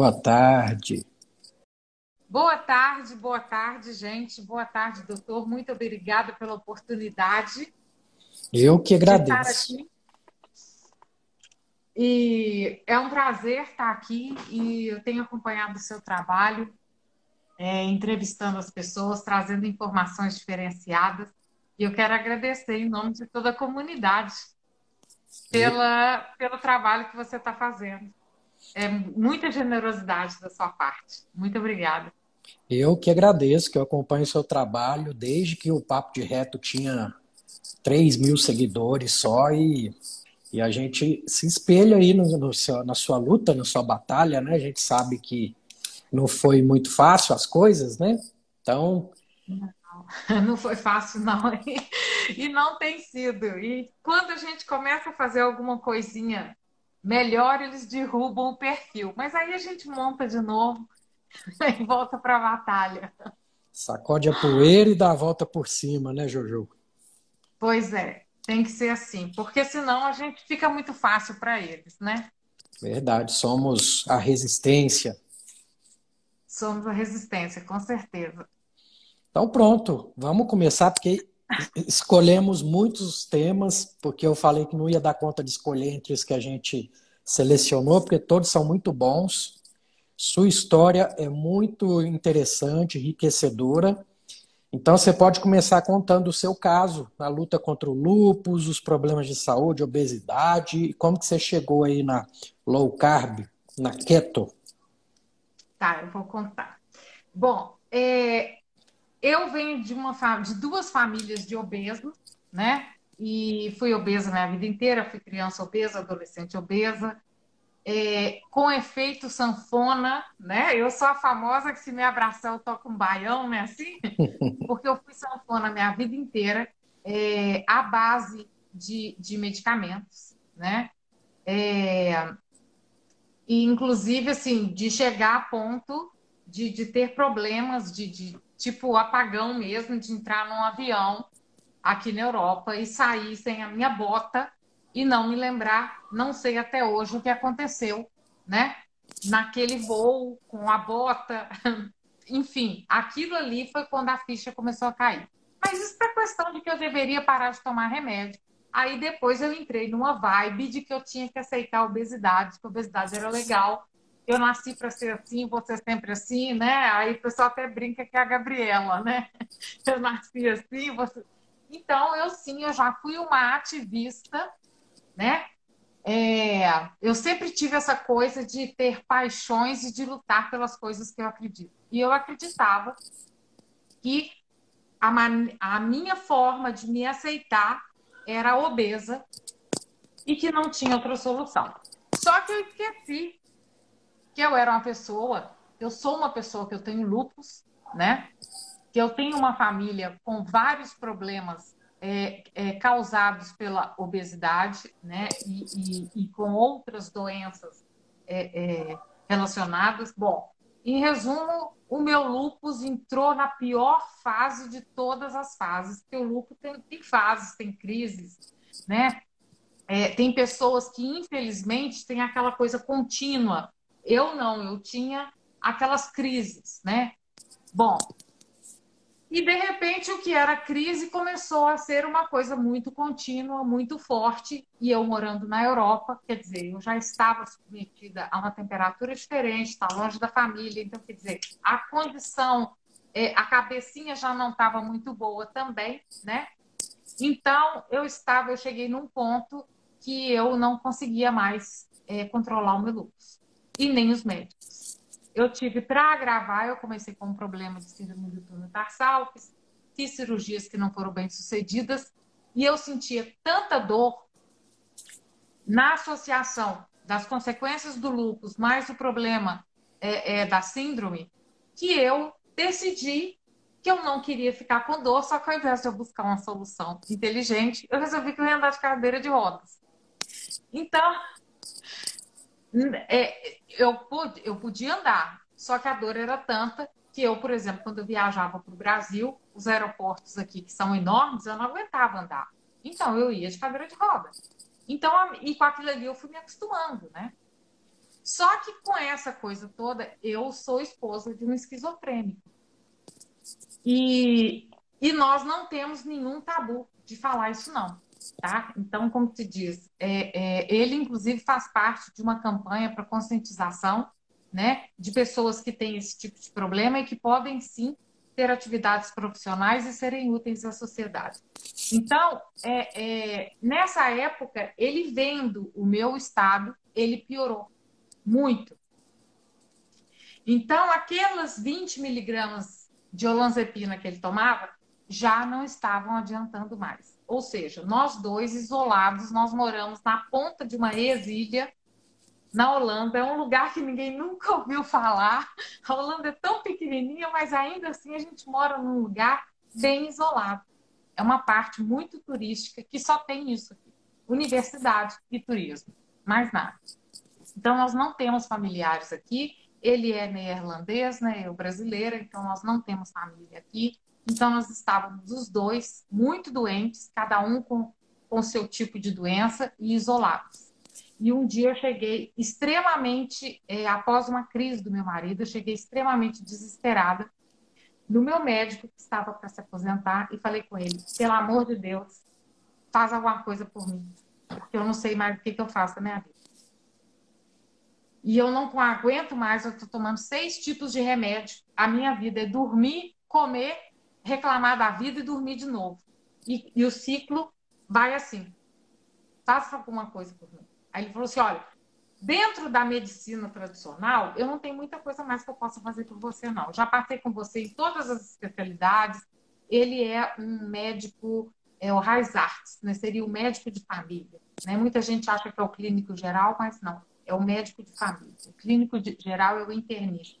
Boa tarde. Boa tarde, boa tarde, gente. Boa tarde, doutor. Muito obrigada pela oportunidade. Eu que agradeço. E é um prazer estar aqui e eu tenho acompanhado o seu trabalho, é, entrevistando as pessoas, trazendo informações diferenciadas. E eu quero agradecer em nome de toda a comunidade pela, pelo trabalho que você está fazendo. É muita generosidade da sua parte. Muito obrigada. Eu que agradeço, que eu acompanho o seu trabalho desde que o Papo de Reto tinha 3 mil seguidores só e, e a gente se espelha aí no, no seu, na sua luta, na sua batalha, né? A gente sabe que não foi muito fácil as coisas, né? Então. Não, não foi fácil, não. E não tem sido. E quando a gente começa a fazer alguma coisinha melhor, eles derrubam o perfil. Mas aí a gente monta de novo e volta para a batalha. Sacode a poeira e dá a volta por cima, né, Jojo? Pois é, tem que ser assim, porque senão a gente fica muito fácil para eles, né? Verdade, somos a resistência. Somos a resistência, com certeza. Então pronto, vamos começar, porque escolhemos muitos temas, porque eu falei que não ia dar conta de escolher entre os que a gente selecionou, porque todos são muito bons. Sua história é muito interessante, enriquecedora. Então você pode começar contando o seu caso, a luta contra o lúpus, os problemas de saúde, obesidade, e como que você chegou aí na low carb, na keto. Tá, eu vou contar. Bom, é, eu venho de uma de duas famílias de obesos, né? E fui obesa minha vida inteira, fui criança obesa, adolescente obesa é, com efeito sanfona, né? Eu sou a famosa que se me abraçar eu toco um baião, né? Assim, porque eu fui sanfona minha vida inteira é, à base de, de medicamentos, né? É, e inclusive assim de chegar a ponto de, de ter problemas de, de tipo apagão mesmo, de entrar num avião aqui na Europa e sair sem a minha bota e não me lembrar, não sei até hoje o que aconteceu, né? Naquele voo com a bota, enfim, aquilo ali foi quando a ficha começou a cair. Mas isso é questão de que eu deveria parar de tomar remédio. Aí depois eu entrei numa vibe de que eu tinha que aceitar a obesidade, que a obesidade era legal. Eu nasci para ser assim, ser sempre assim, né? Aí o pessoal até brinca que é a Gabriela, né? Eu nasci assim, você... Então, eu sim, eu já fui uma ativista né? É, eu sempre tive essa coisa de ter paixões e de lutar pelas coisas que eu acredito. E eu acreditava que a, man, a minha forma de me aceitar era obesa e que não tinha outra solução. Só que eu esqueci que eu era uma pessoa, eu sou uma pessoa que eu tenho lupus, né? Que eu tenho uma família com vários problemas é, é, causados pela obesidade né, e, e, e com outras doenças é, é, relacionadas. Bom, em resumo, o meu lupus entrou na pior fase de todas as fases, porque o lupus tem, tem fases, tem crises, né? É, tem pessoas que, infelizmente, têm aquela coisa contínua. Eu não, eu tinha aquelas crises, né? Bom, e, de repente, o que era crise começou a ser uma coisa muito contínua, muito forte. E eu morando na Europa, quer dizer, eu já estava submetida a uma temperatura diferente, está longe da família. Então, quer dizer, a condição, é, a cabecinha já não estava muito boa também, né? Então, eu estava, eu cheguei num ponto que eu não conseguia mais é, controlar o meu lúpus. E nem os médicos. Eu tive para agravar, eu comecei com um problema de síndrome do túnel tarsal, fiz, fiz cirurgias que não foram bem sucedidas e eu sentia tanta dor na associação das consequências do lúpus mais o problema é, é, da síndrome que eu decidi que eu não queria ficar com dor, só que ao invés de eu buscar uma solução inteligente, eu resolvi que eu ia andar de cadeira de rodas. Então, é, eu, pude, eu podia andar, só que a dor era tanta que eu, por exemplo, quando eu viajava para o Brasil, os aeroportos aqui, que são enormes, eu não aguentava andar. Então, eu ia de cadeira de rodas. Então, e com aquilo ali eu fui me acostumando, né? Só que com essa coisa toda, eu sou esposa de um esquizofrênico. E, e nós não temos nenhum tabu de falar isso, não. Tá? Então, como se diz, é, é, ele inclusive faz parte de uma campanha para conscientização né, de pessoas que têm esse tipo de problema e que podem sim ter atividades profissionais e serem úteis à sociedade. Então, é, é, nessa época, ele vendo o meu estado, ele piorou muito. Então, aquelas 20 miligramas de olanzapina que ele tomava já não estavam adiantando mais. Ou seja, nós dois isolados, nós moramos na ponta de uma ex-ilha na Holanda. É um lugar que ninguém nunca ouviu falar. A Holanda é tão pequenininha, mas ainda assim a gente mora num lugar bem isolado. É uma parte muito turística que só tem isso aqui: universidade e turismo, mais nada. Então nós não temos familiares aqui. Ele é neerlandês, né? Eu brasileira, então nós não temos família aqui. Então nós estávamos os dois muito doentes, cada um com com seu tipo de doença e isolados. E um dia eu cheguei extremamente, é, após uma crise do meu marido, eu cheguei extremamente desesperada no meu médico que estava para se aposentar e falei com ele: pelo amor de Deus, faz alguma coisa por mim, porque eu não sei mais o que, que eu faço na minha vida. E eu não aguento mais, eu estou tomando seis tipos de remédio. A minha vida é dormir, comer, reclamar da vida e dormir de novo. E, e o ciclo vai assim. Faça alguma coisa por mim. Aí ele falou assim: olha, dentro da medicina tradicional, eu não tenho muita coisa mais que eu possa fazer por você, não. Já passei com você em todas as especialidades. Ele é um médico, é o Raiz Arts, né? seria o médico de família. Né? Muita gente acha que é o clínico geral, mas não. É o médico de família. O clínico de, geral é o internista.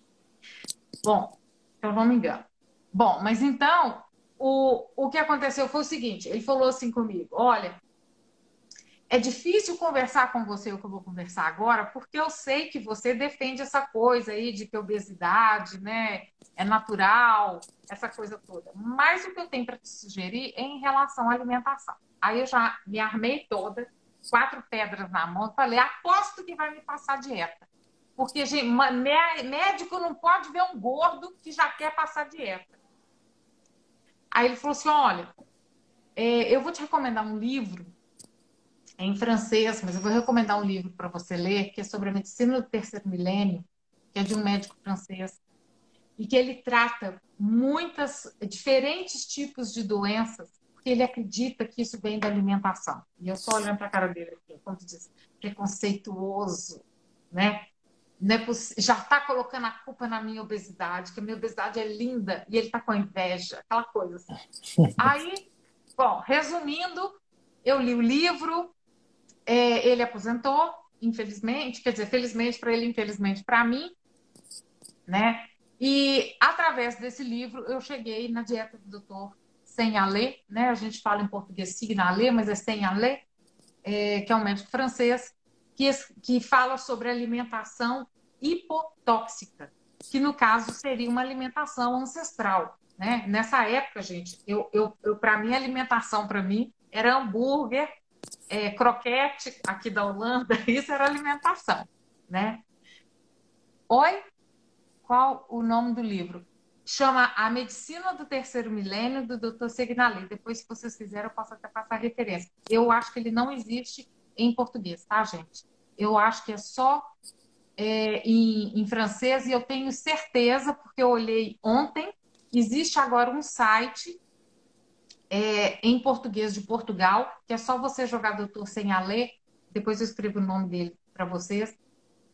Bom, se eu não me engano. Bom, mas então, o, o que aconteceu foi o seguinte: ele falou assim comigo: olha, é difícil conversar com você o que eu vou conversar agora, porque eu sei que você defende essa coisa aí de que obesidade, né, é natural, essa coisa toda. Mas o que eu tenho para te sugerir é em relação à alimentação. Aí eu já me armei toda, quatro pedras na mão, falei, aposto que vai me passar dieta. Porque gente, médico não pode ver um gordo que já quer passar dieta. Aí ele falou assim: olha, é, eu vou te recomendar um livro é em francês, mas eu vou recomendar um livro para você ler, que é sobre a medicina do terceiro milênio, que é de um médico francês, e que ele trata muitas diferentes tipos de doenças, porque ele acredita que isso vem da alimentação. E eu só olhando para a cara dele aqui, como diz, preconceituoso, né? É já está colocando a culpa na minha obesidade, que a minha obesidade é linda e ele está com inveja, aquela coisa assim. Aí, bom, resumindo, eu li o livro, é, ele aposentou, infelizmente, quer dizer, felizmente para ele, infelizmente para mim, né? E através desse livro eu cheguei na dieta do doutor Sem Alê, né? A gente fala em português Signa Alê, mas é Sem Alê, é, que é um médico francês, que, que fala sobre alimentação hipotóxica, que no caso seria uma alimentação ancestral. Né? Nessa época, gente, eu, eu, eu para mim, alimentação para mim era hambúrguer, é, croquete aqui da Holanda, isso era alimentação, né? Oi? Qual o nome do livro? Chama A Medicina do Terceiro Milênio, do Dr. Segnali. Depois, se vocês quiserem, eu posso até passar referência. Eu acho que ele não existe em português, tá, gente? Eu acho que é só é, em, em francês e eu tenho certeza, porque eu olhei ontem, existe agora um site é, em português de Portugal, que é só você jogar doutor sem a ler, depois eu escrevo o nome dele para vocês,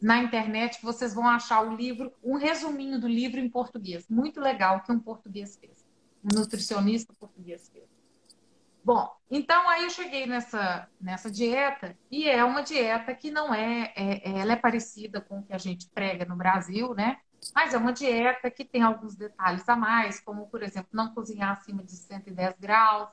na internet vocês vão achar o livro, um resuminho do livro em português, muito legal que um português fez, um nutricionista português fez. Bom, então aí eu cheguei nessa, nessa dieta e é uma dieta que não é, é, ela é parecida com o que a gente prega no Brasil, né? Mas é uma dieta que tem alguns detalhes a mais, como por exemplo não cozinhar acima de 110 graus,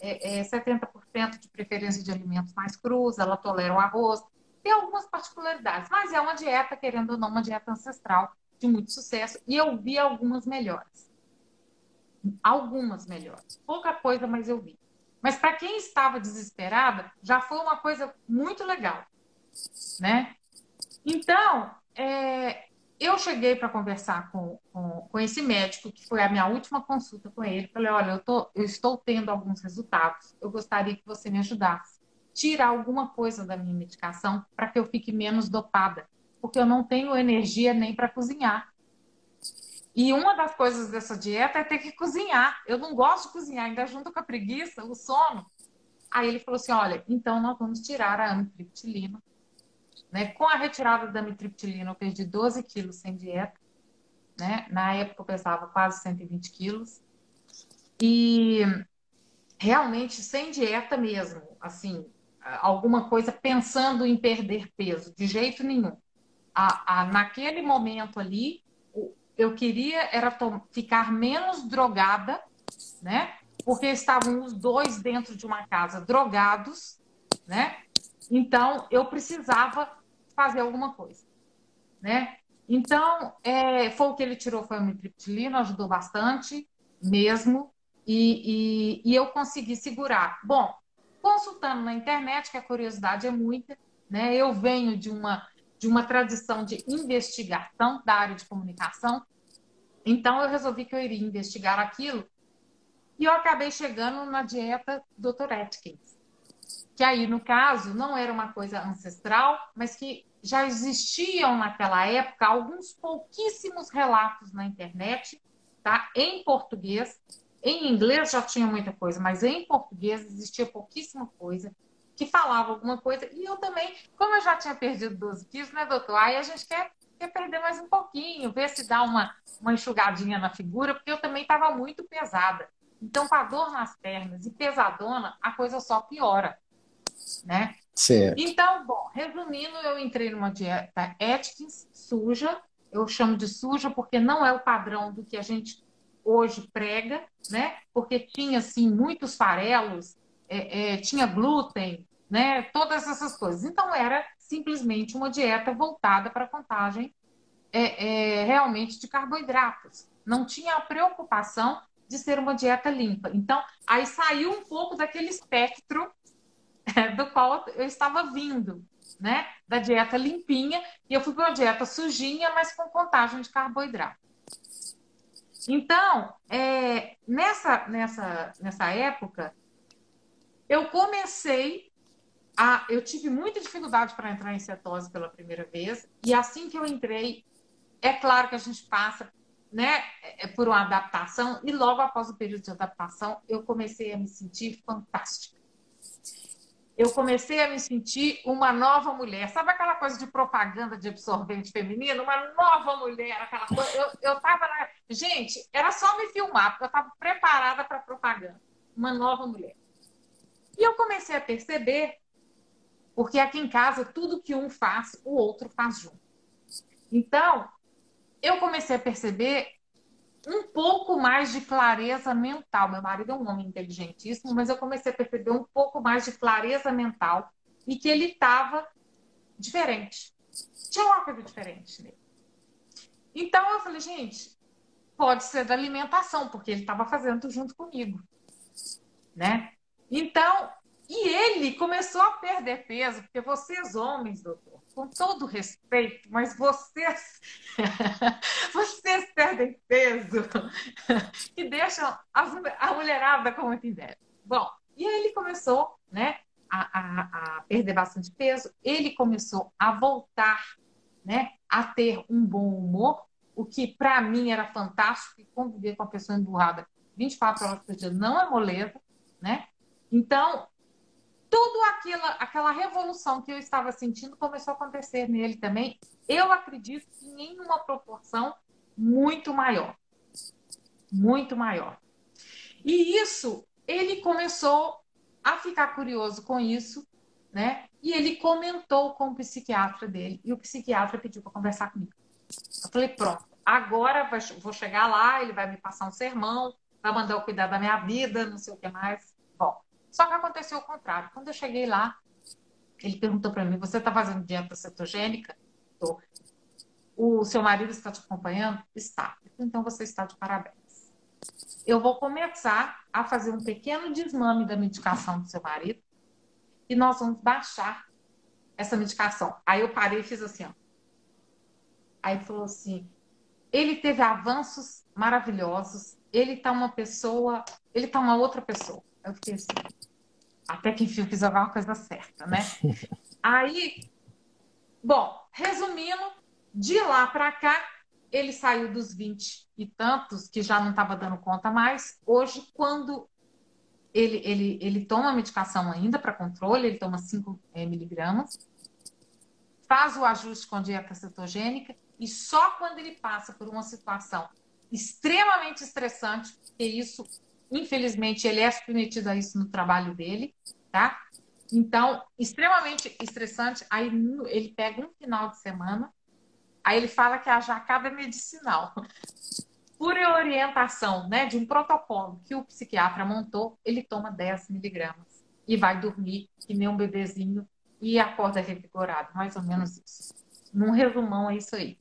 é, é 70% de preferência de alimentos mais crus, ela tolera o arroz, tem algumas particularidades, mas é uma dieta, querendo ou não, uma dieta ancestral de muito sucesso e eu vi algumas melhores. Algumas melhores. Pouca coisa, mas eu vi. Mas para quem estava desesperada, já foi uma coisa muito legal, né? Então, é, eu cheguei para conversar com, com, com, esse médico, que foi a minha última consulta com ele. Falei: olha, eu, tô, eu estou tendo alguns resultados, eu gostaria que você me ajudasse. Tirar alguma coisa da minha medicação para que eu fique menos dopada, porque eu não tenho energia nem para cozinhar. E uma das coisas dessa dieta é ter que cozinhar. Eu não gosto de cozinhar, ainda junto com a preguiça, o sono. Aí ele falou assim: olha, então nós vamos tirar a amitriptilina. Né? Com a retirada da amitriptilina, eu perdi 12 quilos sem dieta. Né? Na época eu pesava quase 120 quilos. E realmente sem dieta mesmo, assim, alguma coisa pensando em perder peso, de jeito nenhum. A, a, naquele momento ali, eu queria era ficar menos drogada, né? Porque estavam os dois dentro de uma casa drogados, né? Então eu precisava fazer alguma coisa, né? Então é, foi o que ele tirou foi a mitriptilina, ajudou bastante mesmo e, e, e eu consegui segurar. Bom, consultando na internet, que a curiosidade é muita, né? Eu venho de uma de uma tradição de investigação da área de comunicação. Então, eu resolvi que eu iria investigar aquilo e eu acabei chegando na dieta Dr. Atkins, que aí, no caso, não era uma coisa ancestral, mas que já existiam naquela época alguns pouquíssimos relatos na internet, tá? em português. Em inglês já tinha muita coisa, mas em português existia pouquíssima coisa que falava alguma coisa. E eu também, como eu já tinha perdido 12 quilos, né, doutor? Aí a gente quer, quer perder mais um pouquinho, ver se dá uma, uma enxugadinha na figura, porque eu também estava muito pesada. Então, com a dor nas pernas e pesadona, a coisa só piora, né? Certo. Então, bom, resumindo, eu entrei numa dieta Atkins suja. Eu chamo de suja porque não é o padrão do que a gente hoje prega, né? Porque tinha, assim, muitos farelos, é, é, tinha glúten, né? Todas essas coisas. Então, era simplesmente uma dieta voltada para a contagem é, é, realmente de carboidratos. Não tinha a preocupação de ser uma dieta limpa. Então, aí saiu um pouco daquele espectro é, do qual eu estava vindo, né? Da dieta limpinha, e eu fui para uma dieta sujinha, mas com contagem de carboidrato. Então, é, nessa, nessa, nessa época, eu comecei a. Eu tive muita dificuldade para entrar em cetose pela primeira vez, e assim que eu entrei, é claro que a gente passa né, é, por uma adaptação, e logo após o período de adaptação, eu comecei a me sentir fantástica. Eu comecei a me sentir uma nova mulher. Sabe aquela coisa de propaganda de absorvente feminino? Uma nova mulher, aquela coisa. Eu, eu tava na... Gente, era só me filmar, porque eu estava preparada para propaganda. Uma nova mulher. E eu comecei a perceber, porque aqui em casa, tudo que um faz, o outro faz junto. Então, eu comecei a perceber um pouco mais de clareza mental. Meu marido é um homem inteligentíssimo, mas eu comecei a perceber um pouco mais de clareza mental e que ele estava diferente. Tinha uma coisa diferente nele. Então eu falei, gente, pode ser da alimentação, porque ele estava fazendo junto comigo, né? Então, e ele começou a perder peso, porque vocês homens, doutor, com todo respeito, mas vocês vocês perdem peso e deixam a mulherada com muita inveja. Bom, e aí ele começou, né, a, a, a perder bastante peso, ele começou a voltar, né, a ter um bom humor, o que para mim era fantástico, e conviver com uma pessoa emburrada 24 horas por dia não é moleza, né? Então, tudo aquela, aquela revolução que eu estava sentindo começou a acontecer nele também. Eu acredito que em uma proporção muito maior. Muito maior. E isso, ele começou a ficar curioso com isso, né? E ele comentou com o psiquiatra dele. E o psiquiatra pediu para conversar comigo. Eu falei, pronto, agora vou chegar lá, ele vai me passar um sermão, vai mandar eu cuidar da minha vida, não sei o que mais. Bom, só que aconteceu o contrário. Quando eu cheguei lá, ele perguntou para mim: Você está fazendo dieta cetogênica? Estou. O seu marido está te acompanhando? Está. Então você está de parabéns. Eu vou começar a fazer um pequeno desmame da medicação do seu marido e nós vamos baixar essa medicação. Aí eu parei e fiz assim, ó. Aí ele falou assim: ele teve avanços maravilhosos, ele tá uma pessoa, ele tá uma outra pessoa. Eu fiquei assim, até que enfim eu fiz alguma coisa certa, né? Aí, bom, resumindo, de lá para cá, ele saiu dos 20 e tantos, que já não estava dando conta mais. Hoje, quando ele, ele, ele toma medicação ainda para controle, ele toma 5 é, miligramas, faz o ajuste com dieta cetogênica, e só quando ele passa por uma situação extremamente estressante, porque isso Infelizmente, ele é submetido a isso no trabalho dele, tá? Então, extremamente estressante. Aí ele pega um final de semana, aí ele fala que a jacada é medicinal. Por orientação né, de um protocolo que o psiquiatra montou, ele toma 10 miligramas e vai dormir que nem um bebezinho e acorda revigorado, mais ou menos isso. Num resumão, é isso aí.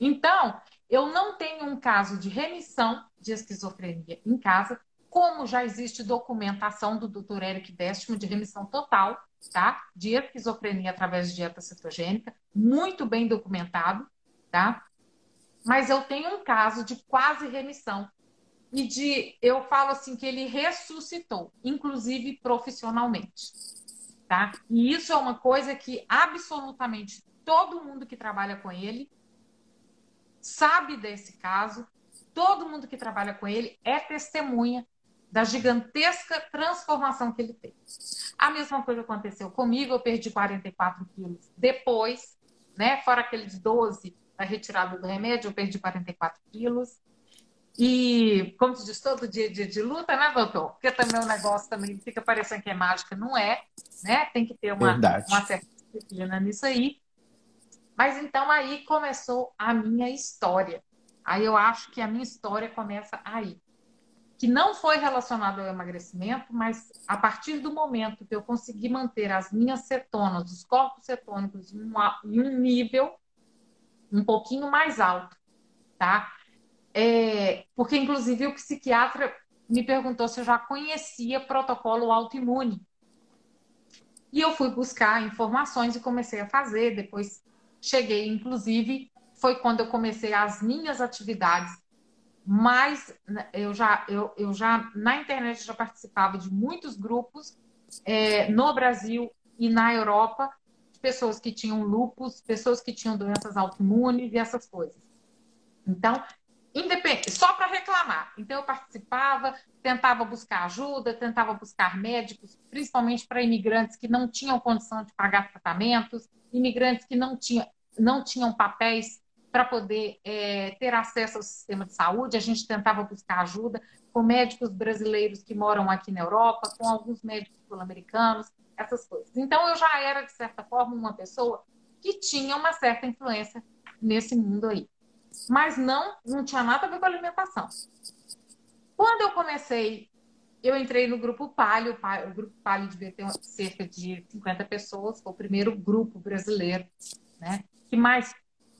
Então, eu não tenho um caso de remissão de esquizofrenia em casa, como já existe documentação do Dr. Eric Destimo de remissão total, tá? De esquizofrenia através de dieta cetogênica, muito bem documentado, tá? Mas eu tenho um caso de quase remissão e de, eu falo assim que ele ressuscitou, inclusive profissionalmente, tá? E isso é uma coisa que absolutamente todo mundo que trabalha com ele sabe desse caso, todo mundo que trabalha com ele é testemunha da gigantesca transformação que ele fez. A mesma coisa aconteceu comigo, eu perdi 44 quilos depois, né? Fora aqueles 12 da retirada do remédio, eu perdi 44 quilos. E, como se diz, todo dia dia de luta, né, doutor? Porque também o negócio também fica parecendo que é mágica, não é, né? Tem que ter uma, uma certa disciplina nisso aí. Mas então aí começou a minha história. Aí eu acho que a minha história começa aí que não foi relacionado ao emagrecimento, mas a partir do momento que eu consegui manter as minhas cetonas, os corpos cetônicos em, um nível um pouquinho mais alto, tá? É, porque, inclusive, o psiquiatra me perguntou se eu já conhecia protocolo autoimune. E eu fui buscar informações e comecei a fazer. Depois cheguei, inclusive, foi quando eu comecei as minhas atividades mas né, eu já, eu, eu já na internet já participava de muitos grupos é, no Brasil e na Europa, pessoas que tinham lupus, pessoas que tinham doenças autoimunes e essas coisas. Então, independente, só para reclamar. Então, eu participava, tentava buscar ajuda, tentava buscar médicos, principalmente para imigrantes que não tinham condição de pagar tratamentos, imigrantes que não, tinha, não tinham papéis para poder é, ter acesso ao sistema de saúde. A gente tentava buscar ajuda com médicos brasileiros que moram aqui na Europa, com alguns médicos sul-americanos, essas coisas. Então, eu já era, de certa forma, uma pessoa que tinha uma certa influência nesse mundo aí. Mas não, não tinha nada a ver com alimentação. Quando eu comecei, eu entrei no grupo Palio, o grupo Palio devia ter cerca de 50 pessoas, foi o primeiro grupo brasileiro, né? Que mais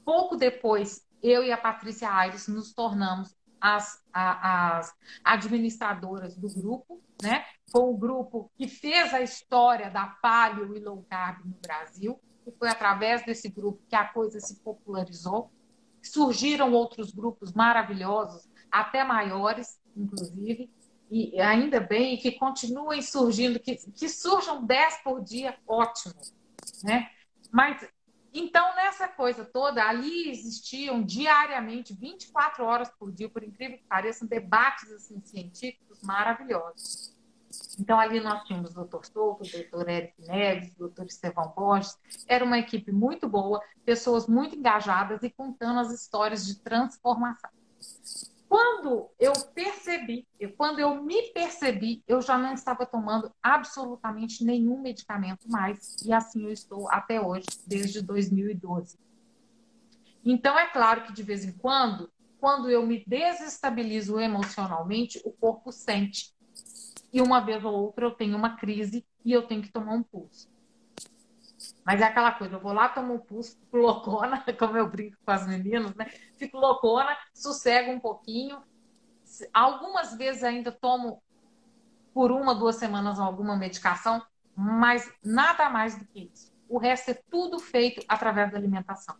pouco depois, eu e a Patrícia Aires nos tornamos as, as administradoras do grupo, né? Foi um grupo que fez a história da paleo e low carb no Brasil, e foi através desse grupo que a coisa se popularizou. Surgiram outros grupos maravilhosos, até maiores, inclusive, e ainda bem, que continuem surgindo, que, que surjam 10 por dia, ótimo, né? Mas então, nessa coisa toda, ali existiam diariamente, 24 horas por dia, por incrível que pareça, debates assim, científicos maravilhosos. Então, ali nós tínhamos o doutor Souto, o doutor Eric Neves, o doutor Estevão Borges. Era uma equipe muito boa, pessoas muito engajadas e contando as histórias de transformação. Quando eu percebi, quando eu me percebi, eu já não estava tomando absolutamente nenhum medicamento mais. E assim eu estou até hoje, desde 2012. Então, é claro que de vez em quando, quando eu me desestabilizo emocionalmente, o corpo sente e uma vez ou outra eu tenho uma crise e eu tenho que tomar um pulso. Mas é aquela coisa, eu vou lá, tomo um pulso, fico loucona, como eu brinco com as meninas, né? Fico loucona, sossego um pouquinho. Algumas vezes ainda tomo por uma, duas semanas alguma medicação, mas nada mais do que isso. O resto é tudo feito através da alimentação.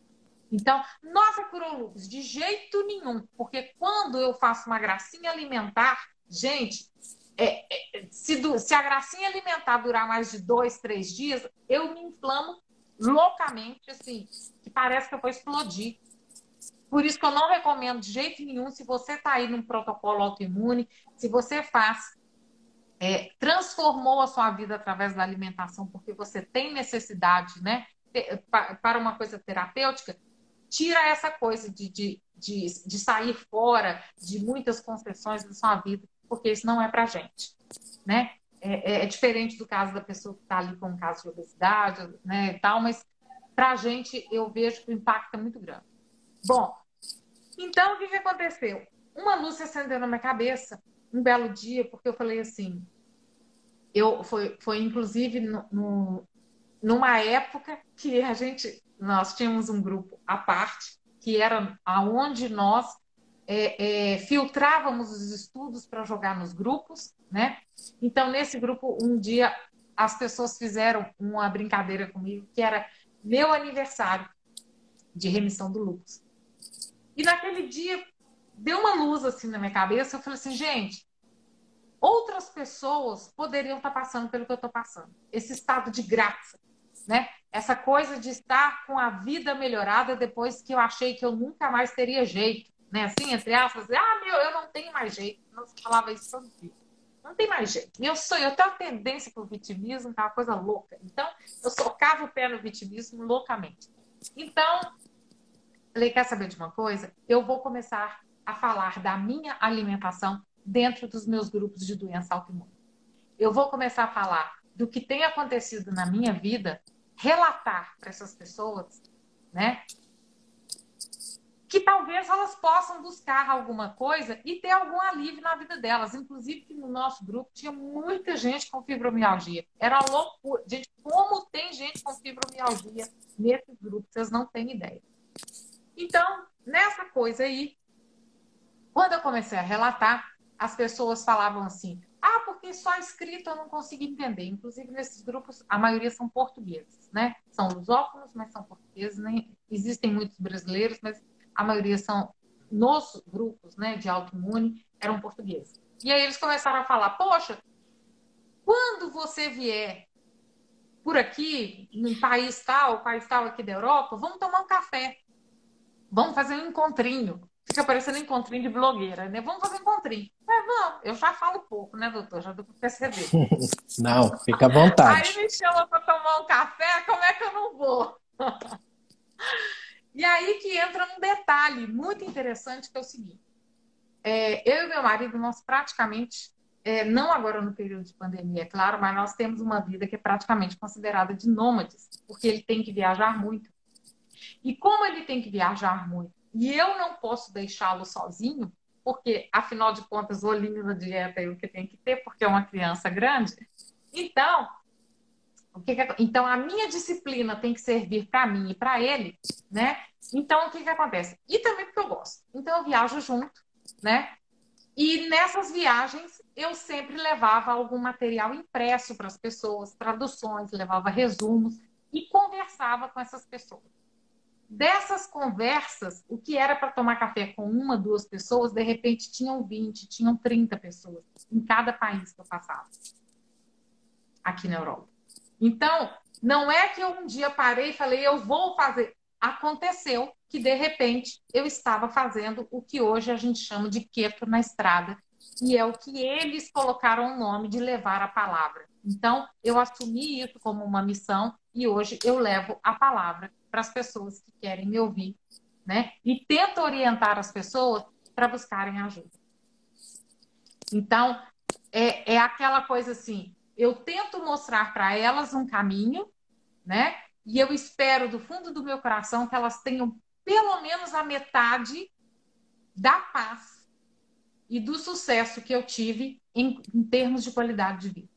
Então, nossa, Curolubes, de jeito nenhum, porque quando eu faço uma gracinha alimentar, gente, é, é, se, do, se, a gracinha alimentar durar mais de dois, três dias, eu me inflamo loucamente, assim, que parece que eu vou explodir. Por isso que eu não recomendo de jeito nenhum, se você está aí num protocolo autoimune, se você faz, é, transformou a sua vida através da alimentação, porque você tem necessidade, né, para uma coisa terapêutica, tira essa coisa de, de, de, de sair fora de muitas concessões da sua vida porque isso não é para gente, né? É, é, é, diferente do caso da pessoa que está ali com um caso de obesidade, né, e tal, mas para a gente eu vejo que o impacto é muito grande. Bom, então o que, que aconteceu? Uma luz se acendeu na minha cabeça um belo dia, porque eu falei assim, eu foi, foi inclusive no, no, numa época que a gente nós tínhamos um grupo à parte que era aonde nós é, é, filtrávamos os estudos para jogar nos grupos, né? Então, nesse grupo, um dia as pessoas fizeram uma brincadeira comigo, que era meu aniversário de remissão do lúpus. E naquele dia, deu uma luz assim na minha cabeça, eu falei assim, gente, outras pessoas poderiam estar passando pelo que eu estou passando. Esse estado de graça, né? Essa coisa de estar com a vida melhorada depois que eu achei que eu nunca mais teria jeito né? Assim, entre aspas, ah, meu, eu não tenho mais jeito. Não falava isso todo dia. Não tem mais jeito. Meu sonho, eu tenho uma tendência para o vitimismo, que é uma coisa louca. Então, eu socava o pé no vitimismo loucamente. Então, falei, quer saber de uma coisa? Eu vou começar a falar da minha alimentação dentro dos meus grupos de doença autoimune. Eu vou começar a falar do que tem acontecido na minha vida, relatar para essas pessoas, né? Que talvez elas possam buscar alguma coisa e ter algum alívio na vida delas. Inclusive, no nosso grupo tinha muita gente com fibromialgia. Era loucura. Gente, como tem gente com fibromialgia nesse grupo? Vocês não têm ideia. Então, nessa coisa aí, quando eu comecei a relatar, as pessoas falavam assim: ah, porque só escrito eu não consigo entender. Inclusive, nesses grupos, a maioria são portugueses, né? São lusófonos, mas são portugueses. Nem... Existem muitos brasileiros, mas a maioria são nos grupos né, de autoimune, eram portugueses. E aí eles começaram a falar: poxa, quando você vier por aqui, num país tal, país tal aqui da Europa, vamos tomar um café. Vamos fazer um encontrinho. Fica parecendo um encontrinho de blogueira, né? Vamos fazer um encontrinho. Mas vamos, eu já falo pouco, né, doutor? Já deu para perceber. Não, fica à vontade. Aí me chama para tomar um café, como é que eu não vou? E aí que entra um detalhe muito interessante, que é o seguinte. É, eu e meu marido, nós praticamente, é, não agora no período de pandemia, é claro, mas nós temos uma vida que é praticamente considerada de nômades, porque ele tem que viajar muito. E como ele tem que viajar muito, e eu não posso deixá-lo sozinho, porque, afinal de contas, o olhinho na dieta é o que tem que ter, porque é uma criança grande. Então, que que, então, a minha disciplina tem que servir para mim e para ele, né? Então, o que, que acontece? E também porque eu gosto. Então, eu viajo junto, né? E nessas viagens, eu sempre levava algum material impresso para as pessoas, traduções, levava resumos e conversava com essas pessoas. Dessas conversas, o que era para tomar café com uma, duas pessoas, de repente tinham 20, tinham 30 pessoas em cada país que eu passava aqui na Europa. Então, não é que eu um dia parei e falei, eu vou fazer. Aconteceu que, de repente, eu estava fazendo o que hoje a gente chama de keto na estrada, e é o que eles colocaram o nome de levar a palavra. Então, eu assumi isso como uma missão e hoje eu levo a palavra para as pessoas que querem me ouvir, né? E tento orientar as pessoas para buscarem ajuda. Então, é, é aquela coisa assim, eu tento mostrar para elas um caminho, né? E eu espero do fundo do meu coração que elas tenham pelo menos a metade da paz e do sucesso que eu tive em, em termos de qualidade de vida.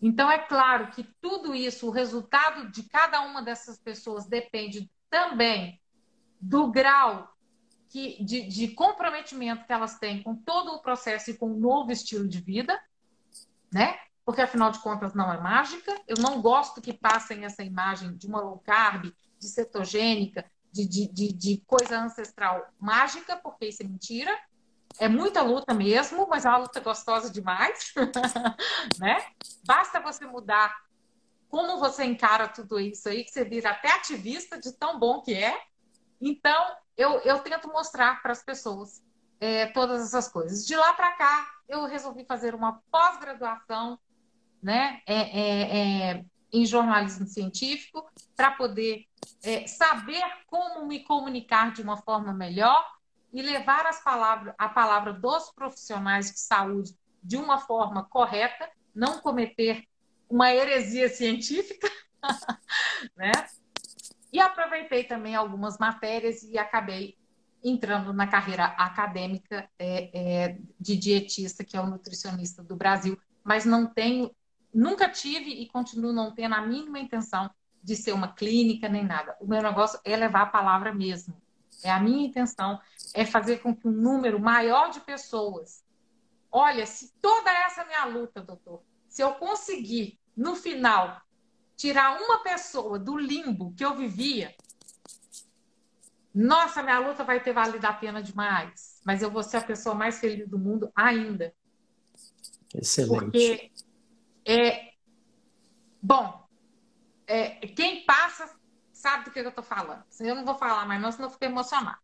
Então, é claro que tudo isso, o resultado de cada uma dessas pessoas depende também do grau que, de, de, comprometimento que elas têm com todo o processo e com o novo estilo de vida, né? Porque, afinal de contas, não é mágica. Eu não gosto que passem essa imagem de uma low carb, de cetogênica, de, de, de, de coisa ancestral mágica, porque isso é mentira. É muita luta mesmo, mas é uma luta gostosa demais, né? Basta você mudar como você encara tudo isso aí, que você vira até ativista de tão bom que é. Então, eu, eu tento mostrar para as pessoas é, todas essas coisas. De lá para cá, eu resolvi fazer uma pós-graduação né, é, é, é em jornalismo científico para poder é, saber como me comunicar de uma forma melhor e levar as palavras, a palavra dos profissionais de saúde de uma forma correta, não cometer uma heresia científica, né? E aproveitei também algumas matérias e acabei entrando na carreira acadêmica é, é, de dietista, que é o nutricionista do Brasil, mas não tenho, nunca tive e continuo não tendo a mínima intenção de ser uma clínica nem nada. O meu negócio é levar a palavra mesmo. É a minha intenção é fazer com que um número maior de pessoas. Olha, se toda essa minha luta, doutor, se eu conseguir no final tirar uma pessoa do limbo que eu vivia, nossa, minha luta vai ter valido a pena demais. Mas eu vou ser a pessoa mais feliz do mundo ainda. Excelente. Porque é bom. É, quem passa sabe do que eu estou falando. Eu não vou falar mais, não, senão eu fico emocionada.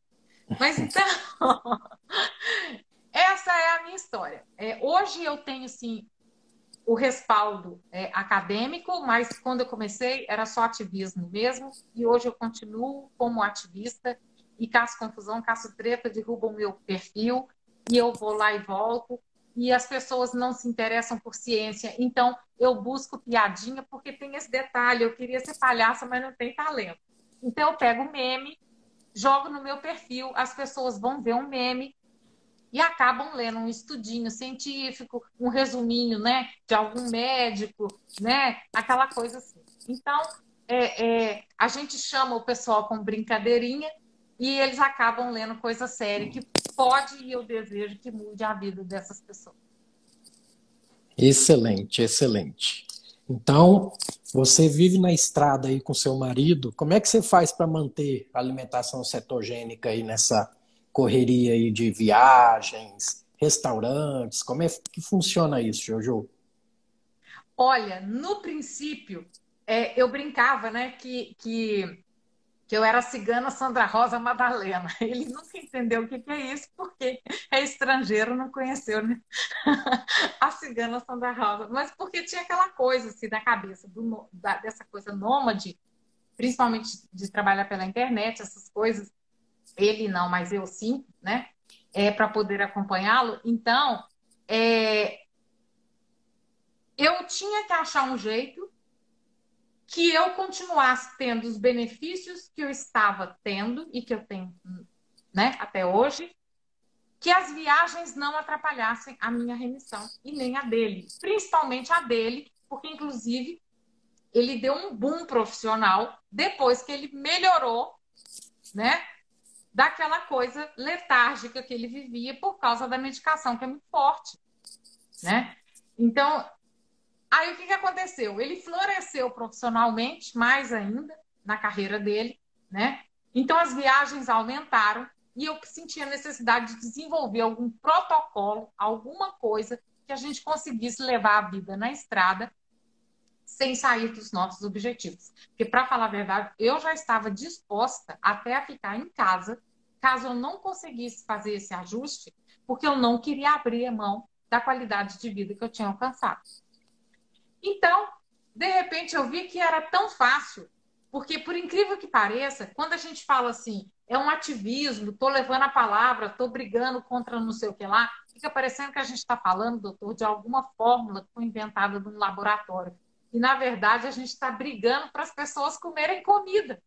Mas então, essa é a minha história. É, hoje eu tenho, sim, o respaldo é, acadêmico, mas quando eu comecei era só ativismo mesmo, e hoje eu continuo como ativista e caço confusão, caço treta, derrubo o meu perfil, e eu vou lá e volto, e as pessoas não se interessam por ciência. Então, eu busco piadinha porque tem esse detalhe. Eu queria ser palhaça, mas não tem talento. Então, eu pego meme, jogo no meu perfil, as pessoas vão ver um meme e acabam lendo um estudinho científico, um resuminho, né, de algum médico, né, aquela coisa assim. Então, é, é, a gente chama o pessoal com brincadeirinha e eles acabam lendo coisa séria que pode e eu desejo que mude a vida dessas pessoas. Excelente, excelente. Então, você vive na estrada aí com seu marido. Como é que você faz para manter a alimentação cetogênica aí nessa correria aí de viagens, restaurantes? Como é que funciona isso, Jojo? Olha, no princípio, é, eu brincava, né, que, que que eu era cigana Sandra Rosa Madalena. Ele nunca entendeu o que, é isso, porque é estrangeiro, não conheceu né? a cigana Sandra Rosa. Mas porque tinha aquela coisa assim na cabeça do, da, dessa coisa nômade, principalmente de trabalhar pela internet, essas coisas. Ele não, mas eu sim, né? É, para poder acompanhá-lo. Então, é, eu tinha que achar um jeito que eu continuasse tendo os benefícios que eu estava tendo e que eu tenho né, até hoje, que as viagens não atrapalhassem a minha remissão e nem a dele, principalmente a dele, porque inclusive ele deu um boom profissional depois que ele melhorou, né, daquela coisa letárgica que ele vivia por causa da medicação que é muito forte, né? Então, Aí o que, que aconteceu? Ele floresceu profissionalmente, mais ainda, na carreira dele, né? Então as viagens aumentaram e eu senti a necessidade de desenvolver algum protocolo, alguma coisa que a gente conseguisse levar a vida na estrada sem sair dos nossos objetivos. Porque, para falar a verdade, eu já estava disposta até a ficar em casa, caso eu não conseguisse fazer esse ajuste, porque eu não queria abrir mão da qualidade de vida que eu tinha alcançado. Então, de repente, eu vi que era tão fácil, porque, por incrível que pareça, quando a gente fala assim, é um ativismo, estou levando a palavra, estou brigando contra não sei o que lá, fica parecendo que a gente está falando, doutor, de alguma fórmula que foi inventada num laboratório. E, na verdade, a gente está brigando para as pessoas comerem comida.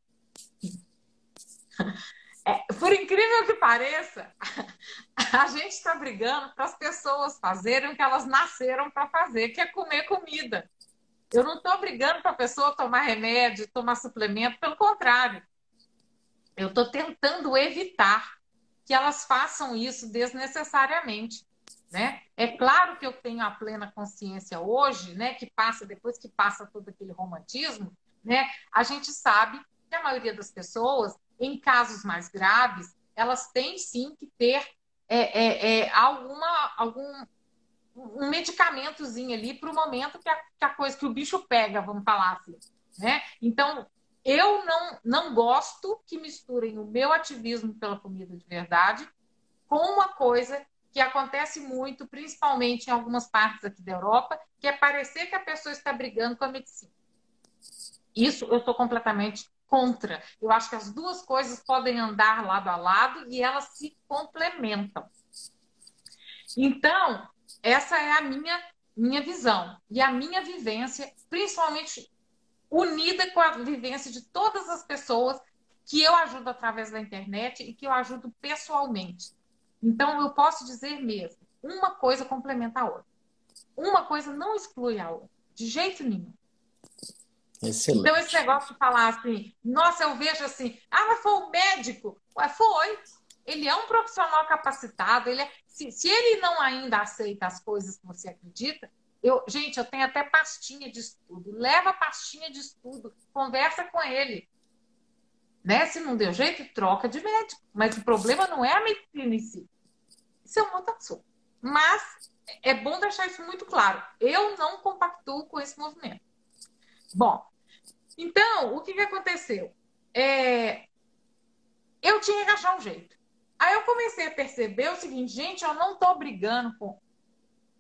É, por incrível que pareça, a gente está brigando para as pessoas fazerem o que elas nasceram para fazer, que é comer comida. Eu não estou brigando para a pessoa tomar remédio, tomar suplemento, pelo contrário. Eu estou tentando evitar que elas façam isso desnecessariamente. Né? É claro que eu tenho a plena consciência hoje, né, que passa depois que passa todo aquele romantismo, né, a gente sabe que a maioria das pessoas em casos mais graves, elas têm sim que ter é, é, é, alguma, algum um medicamentozinho ali para o momento que a, que a, coisa que o bicho pega, vamos falar assim. Né? Então, eu não, não gosto que misturem o meu ativismo pela comida de verdade com uma coisa que acontece muito, principalmente em algumas partes aqui da Europa, que é parecer que a pessoa está brigando com a medicina. Isso eu sou completamente contra. Eu acho que as duas coisas podem andar lado a lado e elas se complementam. Então, essa é a minha, minha visão e a minha vivência, principalmente unida com a vivência de todas as pessoas que eu ajudo através da internet e que eu ajudo pessoalmente. Então, eu posso dizer mesmo, uma coisa complementa a outra. Uma coisa não exclui a outra, de jeito nenhum. Excelente. Então, esse negócio de falar assim, nossa, eu vejo assim, ah, mas foi o médico. Ué, foi. Ele é um profissional capacitado, ele é... se, se ele não ainda aceita as coisas que você acredita, eu, gente, eu tenho até pastinha de estudo. Leva pastinha de estudo, conversa com ele. Né? Se não deu jeito, troca de médico. Mas o problema não é a medicina em si. Isso é um outro assunto. Mas é bom deixar isso muito claro. Eu não compactuo com esse movimento. Bom, então, o que, que aconteceu? É... Eu tinha que achar um jeito. Aí eu comecei a perceber o seguinte, gente, eu não estou brigando com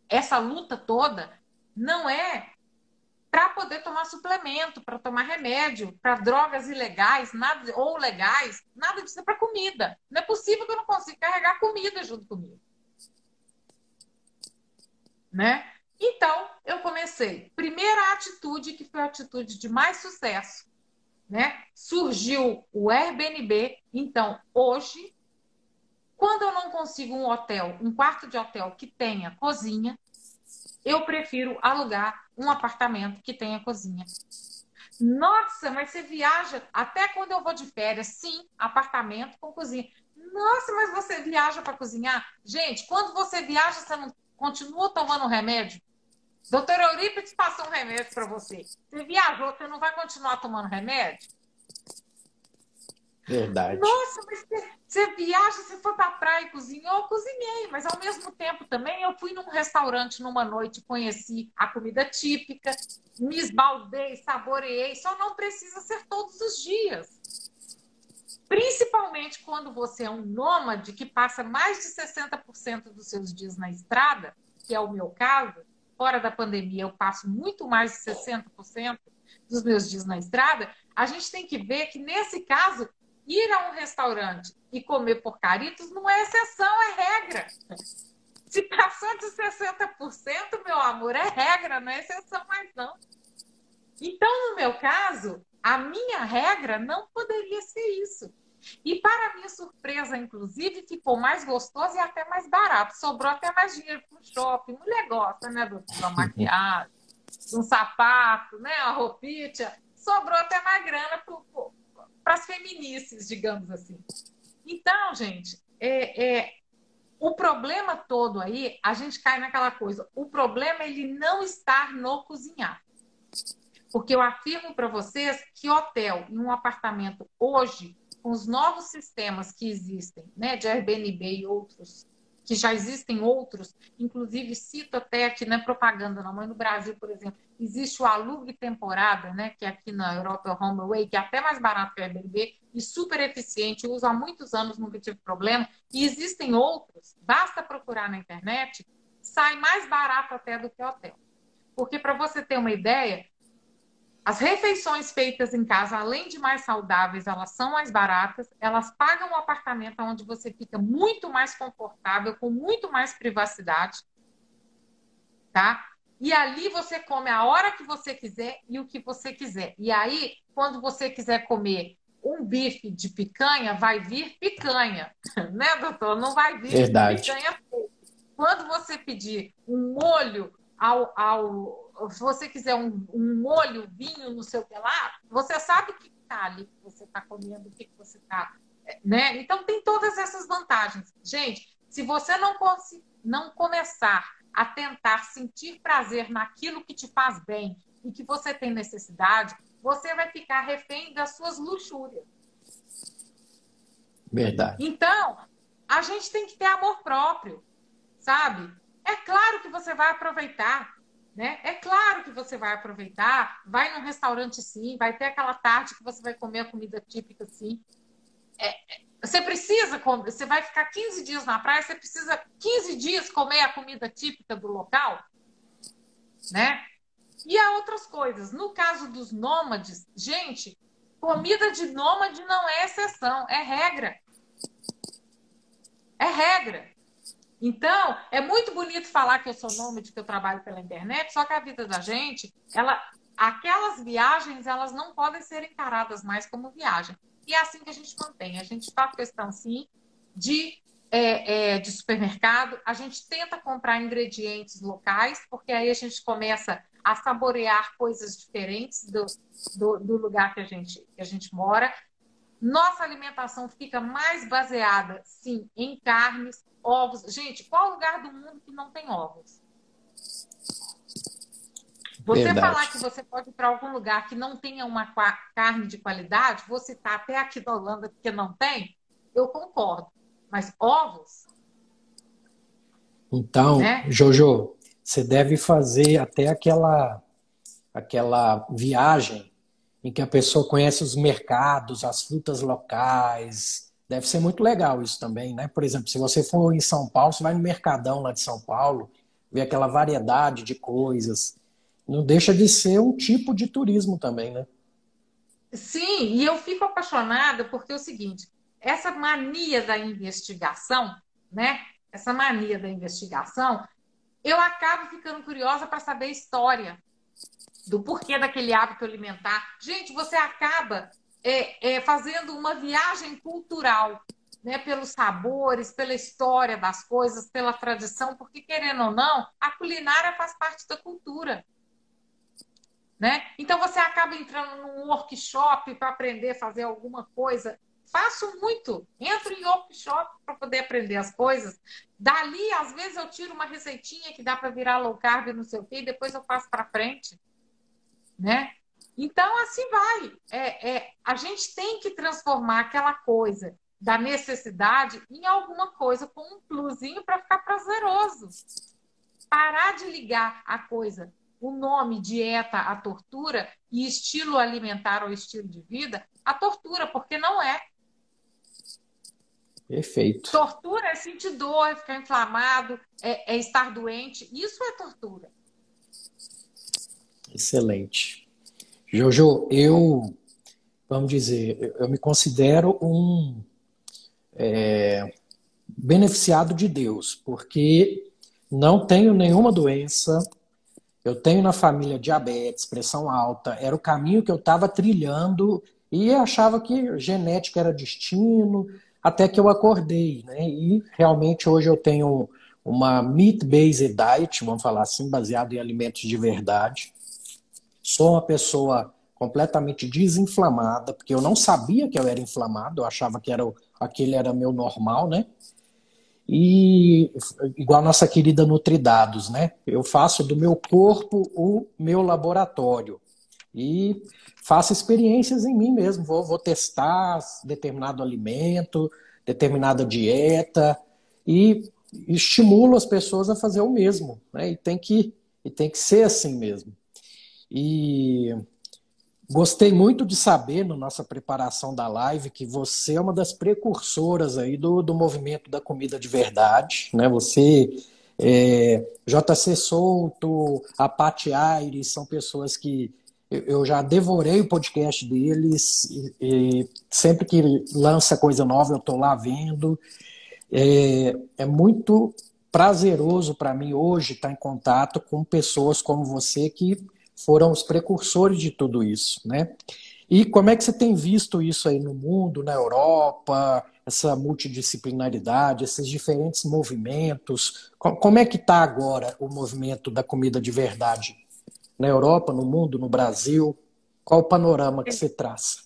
essa luta toda, não é para poder tomar suplemento, para tomar remédio, para drogas ilegais, nada ou legais, nada disso é para comida. Não é possível que eu não consiga carregar comida junto comigo. Né? Então, eu comecei. Primeira atitude, que foi a atitude de mais sucesso, né? Surgiu o Airbnb. Então, hoje, quando eu não consigo um hotel, um quarto de hotel que tenha cozinha, eu prefiro alugar um apartamento que tenha cozinha. Nossa, mas você viaja até quando eu vou de férias? Sim, apartamento com cozinha. Nossa, mas você viaja para cozinhar? Gente, quando você viaja, você não continua tomando remédio? Doutor Eurípides passou um remédio para você. Você viajou, você não vai continuar tomando remédio? Verdade. Nossa, mas você, você viaja, você foi para a praia e cozinhou? Eu cozinhei, mas ao mesmo tempo também eu fui num restaurante numa noite, conheci a comida típica, me esbaldei, saboreei, só não precisa ser todos os dias. Principalmente quando você é um nômade que passa mais de 60% dos seus dias na estrada, que é o meu caso, fora da pandemia eu passo muito mais de 60% dos meus dias na estrada, a gente tem que ver que, nesse caso, ir a um restaurante e comer porcaritos não é exceção, é regra. Se passou de 60%, meu amor, é regra, não é exceção mais não. Então, no meu caso, a minha regra não poderia ser isso. E para minha surpresa, inclusive, ficou mais gostoso e até mais barato. Sobrou até mais dinheiro para o shopping. Mulher gosta, né, doutor? Uma maquiagem, um sapato, né? Uma roupinha. Sobrou até mais grana para as feministas, digamos assim. Então, gente, é, é, o problema todo aí, a gente cai naquela coisa. O problema é ele não estar no cozinhar. Porque eu afirmo para vocês que hotel em um apartamento hoje com os novos sistemas que existem, né, de Airbnb e outros que já existem outros, inclusive cito até aqui, não é propaganda não, mas no Brasil, por exemplo, existe o alugue temporada, né, que aqui na Europa é o HomeAway, que é até mais barato que o Airbnb e super eficiente, uso há muitos anos, nunca tive problema, e existem outros, basta procurar na internet, sai mais barato até do que hotel. Porque para você ter uma ideia, as refeições feitas em casa, além de mais saudáveis, elas são mais baratas, elas pagam um apartamento onde você fica muito mais confortável, com muito mais privacidade, tá? E ali você come a hora que você quiser e o que você quiser. E aí, quando você quiser comer um bife de picanha, vai vir picanha, né, doutor? Não vai vir Verdade. picanha. Quando você pedir um molho ao, ao se você quiser um, um molho, vinho, não sei o que lá, você sabe o que está ali que você está comendo, o que, que você está. Né? Então, tem todas essas vantagens. Gente, se você não, não começar a tentar sentir prazer naquilo que te faz bem e que você tem necessidade, você vai ficar refém das suas luxúrias. Verdade. Então, a gente tem que ter amor próprio, sabe? É claro que você vai aproveitar. Né? É claro que você vai aproveitar, vai num restaurante sim, vai ter aquela tarde que você vai comer a comida típica sim. É, é você precisa comer, você vai ficar 15 dias na praia, você precisa 15 dias comer a comida típica do local, né? E há outras coisas. No caso dos nômades, gente, comida de nômade não é exceção, é regra. É regra. Então, é muito bonito falar que eu sou nômade, que eu trabalho pela internet, só que a vida da gente, ela, aquelas viagens, elas não podem ser encaradas mais como viagem. E é assim que a gente mantém. A gente faz questão, sim, de, é, é, de supermercado, a gente tenta comprar ingredientes locais, porque aí a gente começa a saborear coisas diferentes do, do, do lugar que a, gente, que a gente mora. Nossa alimentação fica mais baseada, sim, em carnes, ovos. Gente, qual lugar do mundo que não tem ovos? Você Verdade. falar que você pode ir para algum lugar que não tenha uma carne de qualidade, você está até aqui na Holanda porque não tem, eu concordo. Mas ovos. Então, né? Jojo, você deve fazer até aquela, aquela viagem em que a pessoa conhece os mercados, as frutas locais. Deve ser muito legal isso também, né? Por exemplo, se você for em São Paulo, você vai no Mercadão lá de São Paulo, vê aquela variedade de coisas. Não deixa de ser um tipo de turismo também, né? Sim, e eu fico apaixonada porque é o seguinte, essa mania da investigação, né? Essa mania da investigação, eu acabo ficando curiosa para saber a história do porquê daquele hábito alimentar. Gente, você acaba é, é, fazendo uma viagem cultural, né, pelos sabores, pela história das coisas, pela tradição, porque querendo ou não, a culinária faz parte da cultura. Né? Então você acaba entrando num workshop para aprender a fazer alguma coisa. Faço muito, entro em workshop para poder aprender as coisas. Dali, às vezes, eu tiro uma receitinha que dá para virar low carb, não sei e depois eu passo para frente né? Então, assim vai. É, é, a gente tem que transformar aquela coisa da necessidade em alguma coisa com um plusinho para ficar prazeroso. Parar de ligar a coisa, o nome dieta à tortura e estilo alimentar ou estilo de vida à tortura, porque não é. Perfeito. Tortura é sentir dor, é ficar inflamado, é, é estar doente. Isso é tortura. Excelente. Jojo, eu, vamos dizer, eu me considero um é, beneficiado de Deus, porque não tenho nenhuma doença, eu tenho na família diabetes, pressão alta, era o caminho que eu estava trilhando e achava que genética era destino, até que eu acordei, né? E realmente hoje eu tenho uma meat-based diet, vamos falar assim, baseado em alimentos de verdade. Sou uma pessoa completamente desinflamada, porque eu não sabia que eu era inflamado, eu achava que era aquele era meu normal, né? E igual a nossa querida Nutridados, né? Eu faço do meu corpo o meu laboratório e faço experiências em mim mesmo. Vou, vou testar determinado alimento, determinada dieta e estimulo as pessoas a fazer o mesmo, né? E tem que, e tem que ser assim mesmo. E gostei muito de saber, na nossa preparação da live, que você é uma das precursoras aí do, do movimento da comida de verdade, né? Você, é, JC Souto, a Pati Aires, são pessoas que eu já devorei o podcast deles e, e sempre que lança coisa nova eu estou lá vendo. É, é muito prazeroso para mim hoje estar em contato com pessoas como você que foram os precursores de tudo isso, né? E como é que você tem visto isso aí no mundo, na Europa, essa multidisciplinaridade, esses diferentes movimentos? Como é que está agora o movimento da comida de verdade na Europa, no mundo, no Brasil? Qual o panorama que você traz?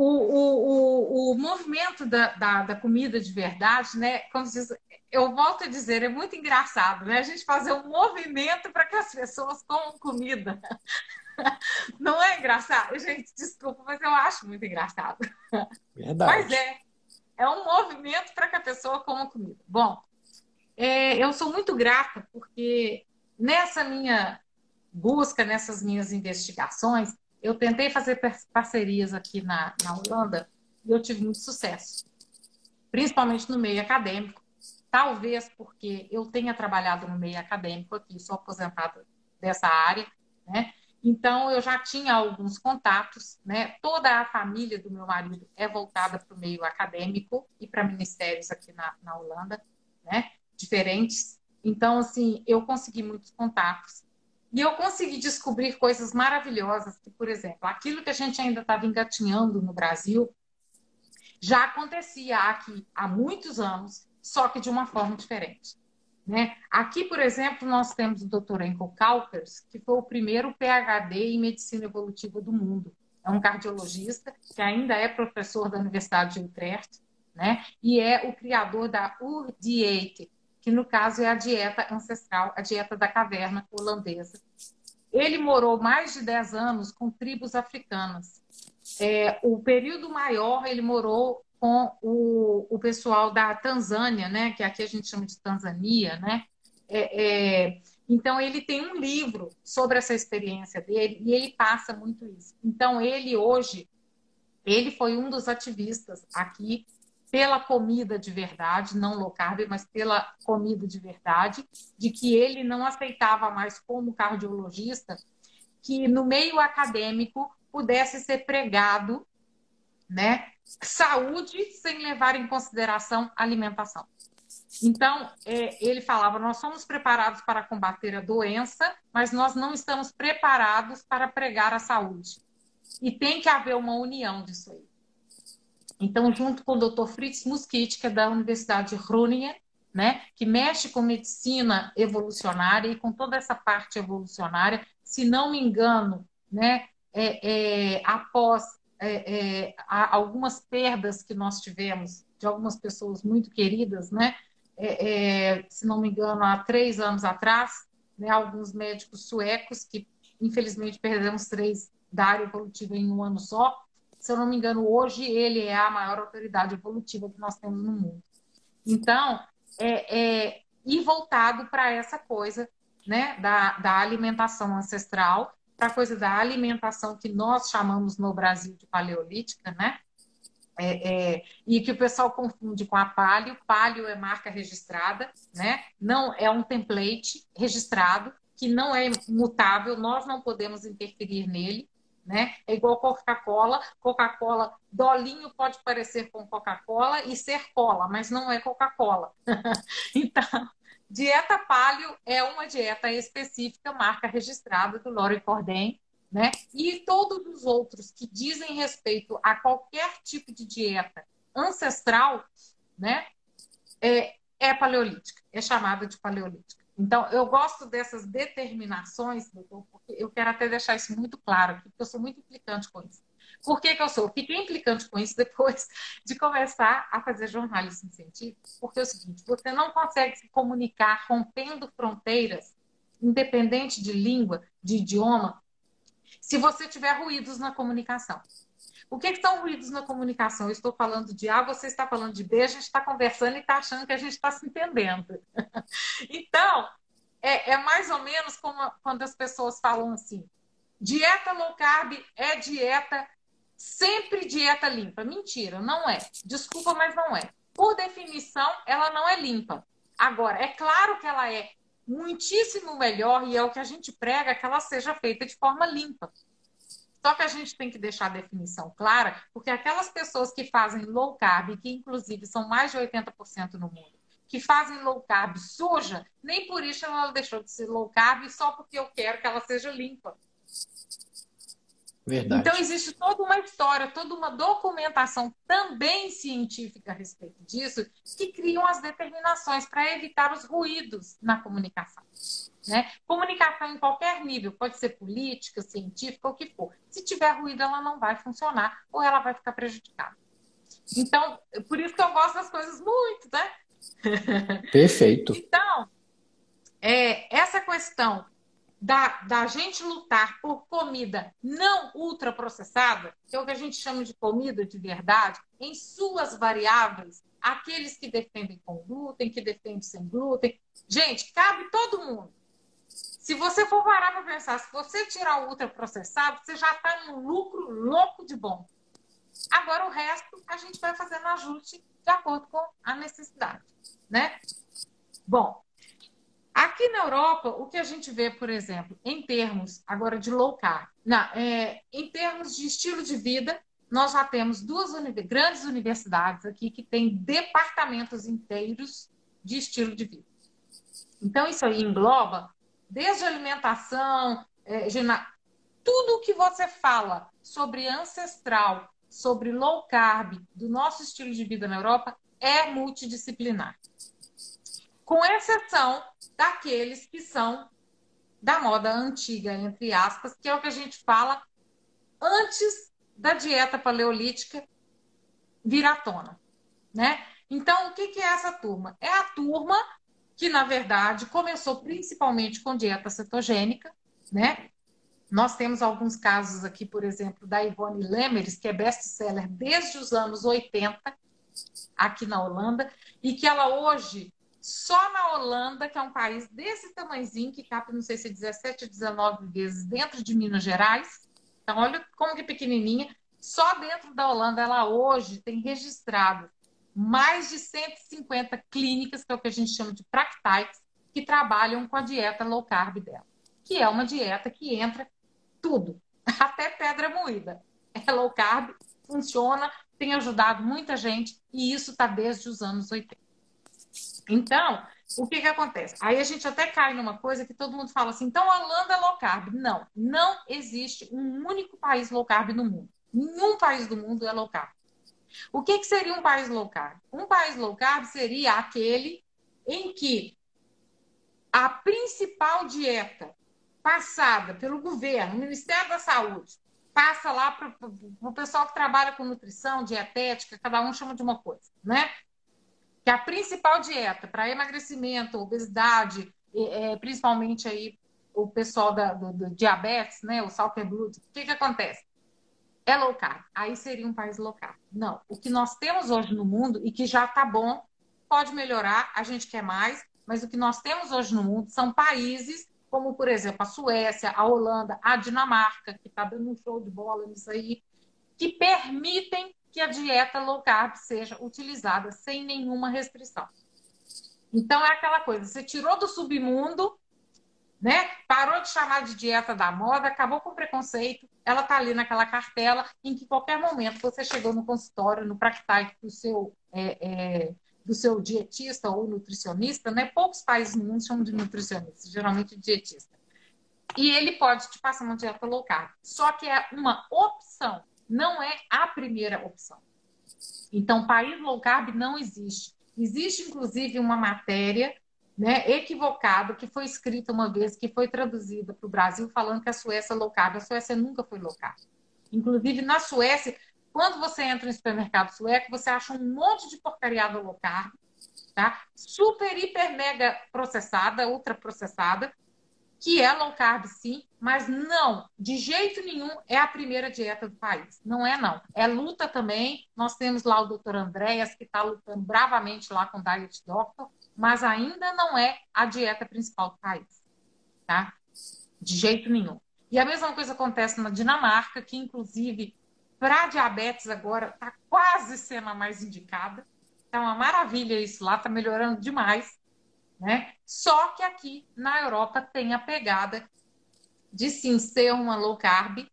O, o, o, o movimento da, da, da, comida de verdade, né? Como diz, eu volto a dizer, é muito engraçado, né? A gente fazer um movimento para que as pessoas comam comida. Não é engraçado? Gente, desculpa, mas eu acho muito engraçado. Verdade. Mas é. É um movimento para que a pessoa coma comida. Bom, é, eu sou muito grata porque nessa minha busca, nessas minhas investigações, eu tentei fazer parcerias aqui na, na Holanda e eu tive muito sucesso, principalmente no meio acadêmico. Talvez porque eu tenha trabalhado no meio acadêmico aqui, sou aposentada dessa área, né? Então eu já tinha alguns contatos, né? Toda a família do meu marido é voltada para o meio acadêmico e para ministérios aqui na, na Holanda, né? Diferentes. Então, assim, eu consegui muitos contatos e eu consegui descobrir coisas maravilhosas, que, por exemplo, aquilo que a gente ainda estava engatinhando no Brasil já acontecia aqui há muitos anos, só que de uma forma diferente. Né? Aqui, por exemplo, nós temos o Dr. Enkel Kaupers, que foi o primeiro PhD em medicina evolutiva do mundo. É um cardiologista que ainda é professor da Universidade de Utrecht, né? E é o criador da UR-Diet, que no caso é a dieta ancestral, a dieta da caverna holandesa. Ele morou mais de 10 anos com tribos africanas. É, o período maior ele morou com o, o pessoal da Tanzânia, né, que aqui a gente chama de Tanzânia, né? É, é, então ele tem um livro sobre essa experiência dele e ele passa muito isso. Então ele hoje ele foi um dos ativistas aqui pela comida de verdade, não low carb, mas pela comida de verdade, de que ele não aceitava mais como cardiologista que no meio acadêmico pudesse ser pregado, né, saúde sem levar em consideração alimentação. Então, é, ele falava: nós somos preparados para combater a doença, mas nós não estamos preparados para pregar a saúde. E tem que haver uma união disso aí. Então, junto com o Dr. Fritz Muskit, que é da Universidade de Groningen, né, que mexe com medicina evolucionária e com toda essa parte evolucionária, se não me engano, né, é, é, após é, é algumas perdas que nós tivemos de algumas pessoas muito queridas, né, é, é, se não me engano, há três anos atrás, né, alguns médicos suecos que, infelizmente, perdemos três da área evolutiva em um ano só, se eu não me engano, hoje ele é a maior autoridade evolutiva que nós temos no mundo. Então, é, é ir voltado para essa coisa né, da, da alimentação ancestral, para a coisa da alimentação que nós chamamos no Brasil de paleolítica, né? É, é, e que o pessoal confunde com a palio. Palio é marca registrada, né? Não é um template registrado que não é mutável. Nós não podemos interferir nele né? É igual Coca-Cola. Coca-Cola, dolinho pode parecer com Coca-Cola e ser cola, mas não é Coca-Cola. então, dieta palio é uma dieta específica, marca registrada do Lore Cordem, né? E todos os outros que dizem respeito a qualquer tipo de dieta ancestral, né? É, é paleolítica, é chamada de paleolítica. Então, eu gosto dessas determinações, doutor, porque eu quero até deixar isso muito claro, porque eu sou muito implicante com isso. Por que, que eu sou? Fiquei implicante com isso depois de começar a fazer jornalismo científico, porque é o seguinte, você não consegue se comunicar rompendo fronteiras, independente de língua, de idioma, se você tiver ruídos na comunicação. O que, que são ruídos na comunicação? Eu estou falando de A, você está falando de B, a gente está conversando e está achando que a gente está se entendendo. então, é, é, mais ou menos como quando as pessoas falam assim: dieta low carb é dieta, sempre dieta limpa. Mentira, não é. Desculpa, mas não é. Por definição, ela não é limpa. Agora, é claro que ela é muitíssimo melhor, e é o que a gente prega, que ela seja feita de forma limpa. Só que a gente tem que deixar a definição clara, porque aquelas pessoas que fazem low carb, que inclusive são mais de 80% no mundo, que fazem low carb suja, nem por isso ela deixou de ser low carb, só porque eu quero que ela seja limpa. Verdade. Então, existe toda uma história, toda uma documentação também científica a respeito disso, que criam as determinações para evitar os ruídos na comunicação. Né? Comunicação em qualquer nível, pode ser política, científica, o que for. Se tiver ruído, ela não vai funcionar ou ela vai ficar prejudicada. Então, por isso que eu gosto das coisas muito, né? Perfeito. então, é, essa questão da, da gente lutar por comida não ultraprocessada, que é o que a gente chama de comida de verdade, em suas variáveis, aqueles que defendem com glúten, que defendem sem glúten. Gente, cabe todo mundo. Se você for parar para pensar, se você tirar o ultraprocessado, você já está num lucro louco de bom. Agora o resto a gente vai fazendo ajuste de acordo com a necessidade, né? Bom, Aqui na Europa, o que a gente vê, por exemplo, em termos agora de low carb, é, em termos de estilo de vida, nós já temos duas uni grandes universidades aqui que têm departamentos inteiros de estilo de vida. Então, isso aí engloba desde alimentação, é, tudo o que você fala sobre ancestral, sobre low carb, do nosso estilo de vida na Europa, é multidisciplinar. Com exceção daqueles que são da moda antiga, entre aspas, que é o que a gente fala antes da dieta paleolítica vir à tona, né? Então, o que, é essa turma? É a turma que, na verdade, começou principalmente com dieta cetogênica, né? Nós temos alguns casos aqui, por exemplo, da Ivone Lemmeris, que é best-seller desde os anos 80, aqui na Holanda, e que ela hoje só na Holanda, que é um país desse tamanhozinho, que cabe, não sei se 17 ou 19 vezes dentro de Minas Gerais. Então, olha como que pequenininha. Só dentro da Holanda, ela hoje tem registrado mais de 150 clínicas, que é o que a gente chama de practices, que trabalham com a dieta low carb dela. Que é uma dieta que entra tudo, até pedra moída. É low carb, funciona, tem ajudado muita gente, e isso está desde os anos 80. Então, o que, que acontece? Aí a gente até cai numa coisa que todo mundo fala assim, então a Holanda é low carb. Não, não existe um único país low carb no mundo. Nenhum país do mundo é low carb. O que, que seria um país low carb? Um país low carb seria aquele em que a principal dieta passada pelo governo, Ministério da Saúde, passa lá para o pessoal que trabalha com nutrição, dietética, cada um chama de uma coisa, né? Que a principal dieta para emagrecimento, obesidade, é, principalmente aí o pessoal da, do, do, diabetes, né, o salt blood, o que, que acontece? É low carb. Aí seria um país low carb. Não. O que nós temos hoje no mundo e que já está bom, pode melhorar, a gente quer mais, mas o que nós temos hoje no mundo são países como, por exemplo, a Suécia, a Holanda, a Dinamarca, que está dando um show de bola nisso aí, que permitem que a dieta low carb seja utilizada sem nenhuma restrição. Então é aquela coisa, você tirou do submundo, né? Parou de chamar de dieta da moda, acabou com o preconceito, ela está ali naquela cartela em que qualquer momento você chegou no consultório, no practice do seu é, é, do seu dietista ou nutricionista, né? Poucos países no mundo chamam de nutricionista, geralmente dietista. E ele pode te passar uma dieta low carb. Só que é uma opção não é a primeira opção. Então, país low carb não existe. Existe, inclusive, uma matéria né, equivocada que foi escrita uma vez, que foi traduzida para o Brasil, falando que a Suécia é low carb. A Suécia nunca foi low carb. Inclusive, na Suécia, quando você entra no supermercado sueco, você acha um monte de porcariada low carb, tá? Super, hiper, mega processada, ultra processada, que é low carb sim, mas não, de jeito nenhum é a primeira dieta do país. Não é não. É luta também. Nós temos lá o doutor Andréas, que está lutando bravamente lá com o Diet Doctor, mas ainda não é a dieta principal do país. Tá? De jeito nenhum. E a mesma coisa acontece na Dinamarca, que inclusive para diabetes agora está quase sendo a mais indicada. Tá uma maravilha isso lá, está melhorando demais. Né? Só que aqui na Europa tem a pegada de sim ser uma low carb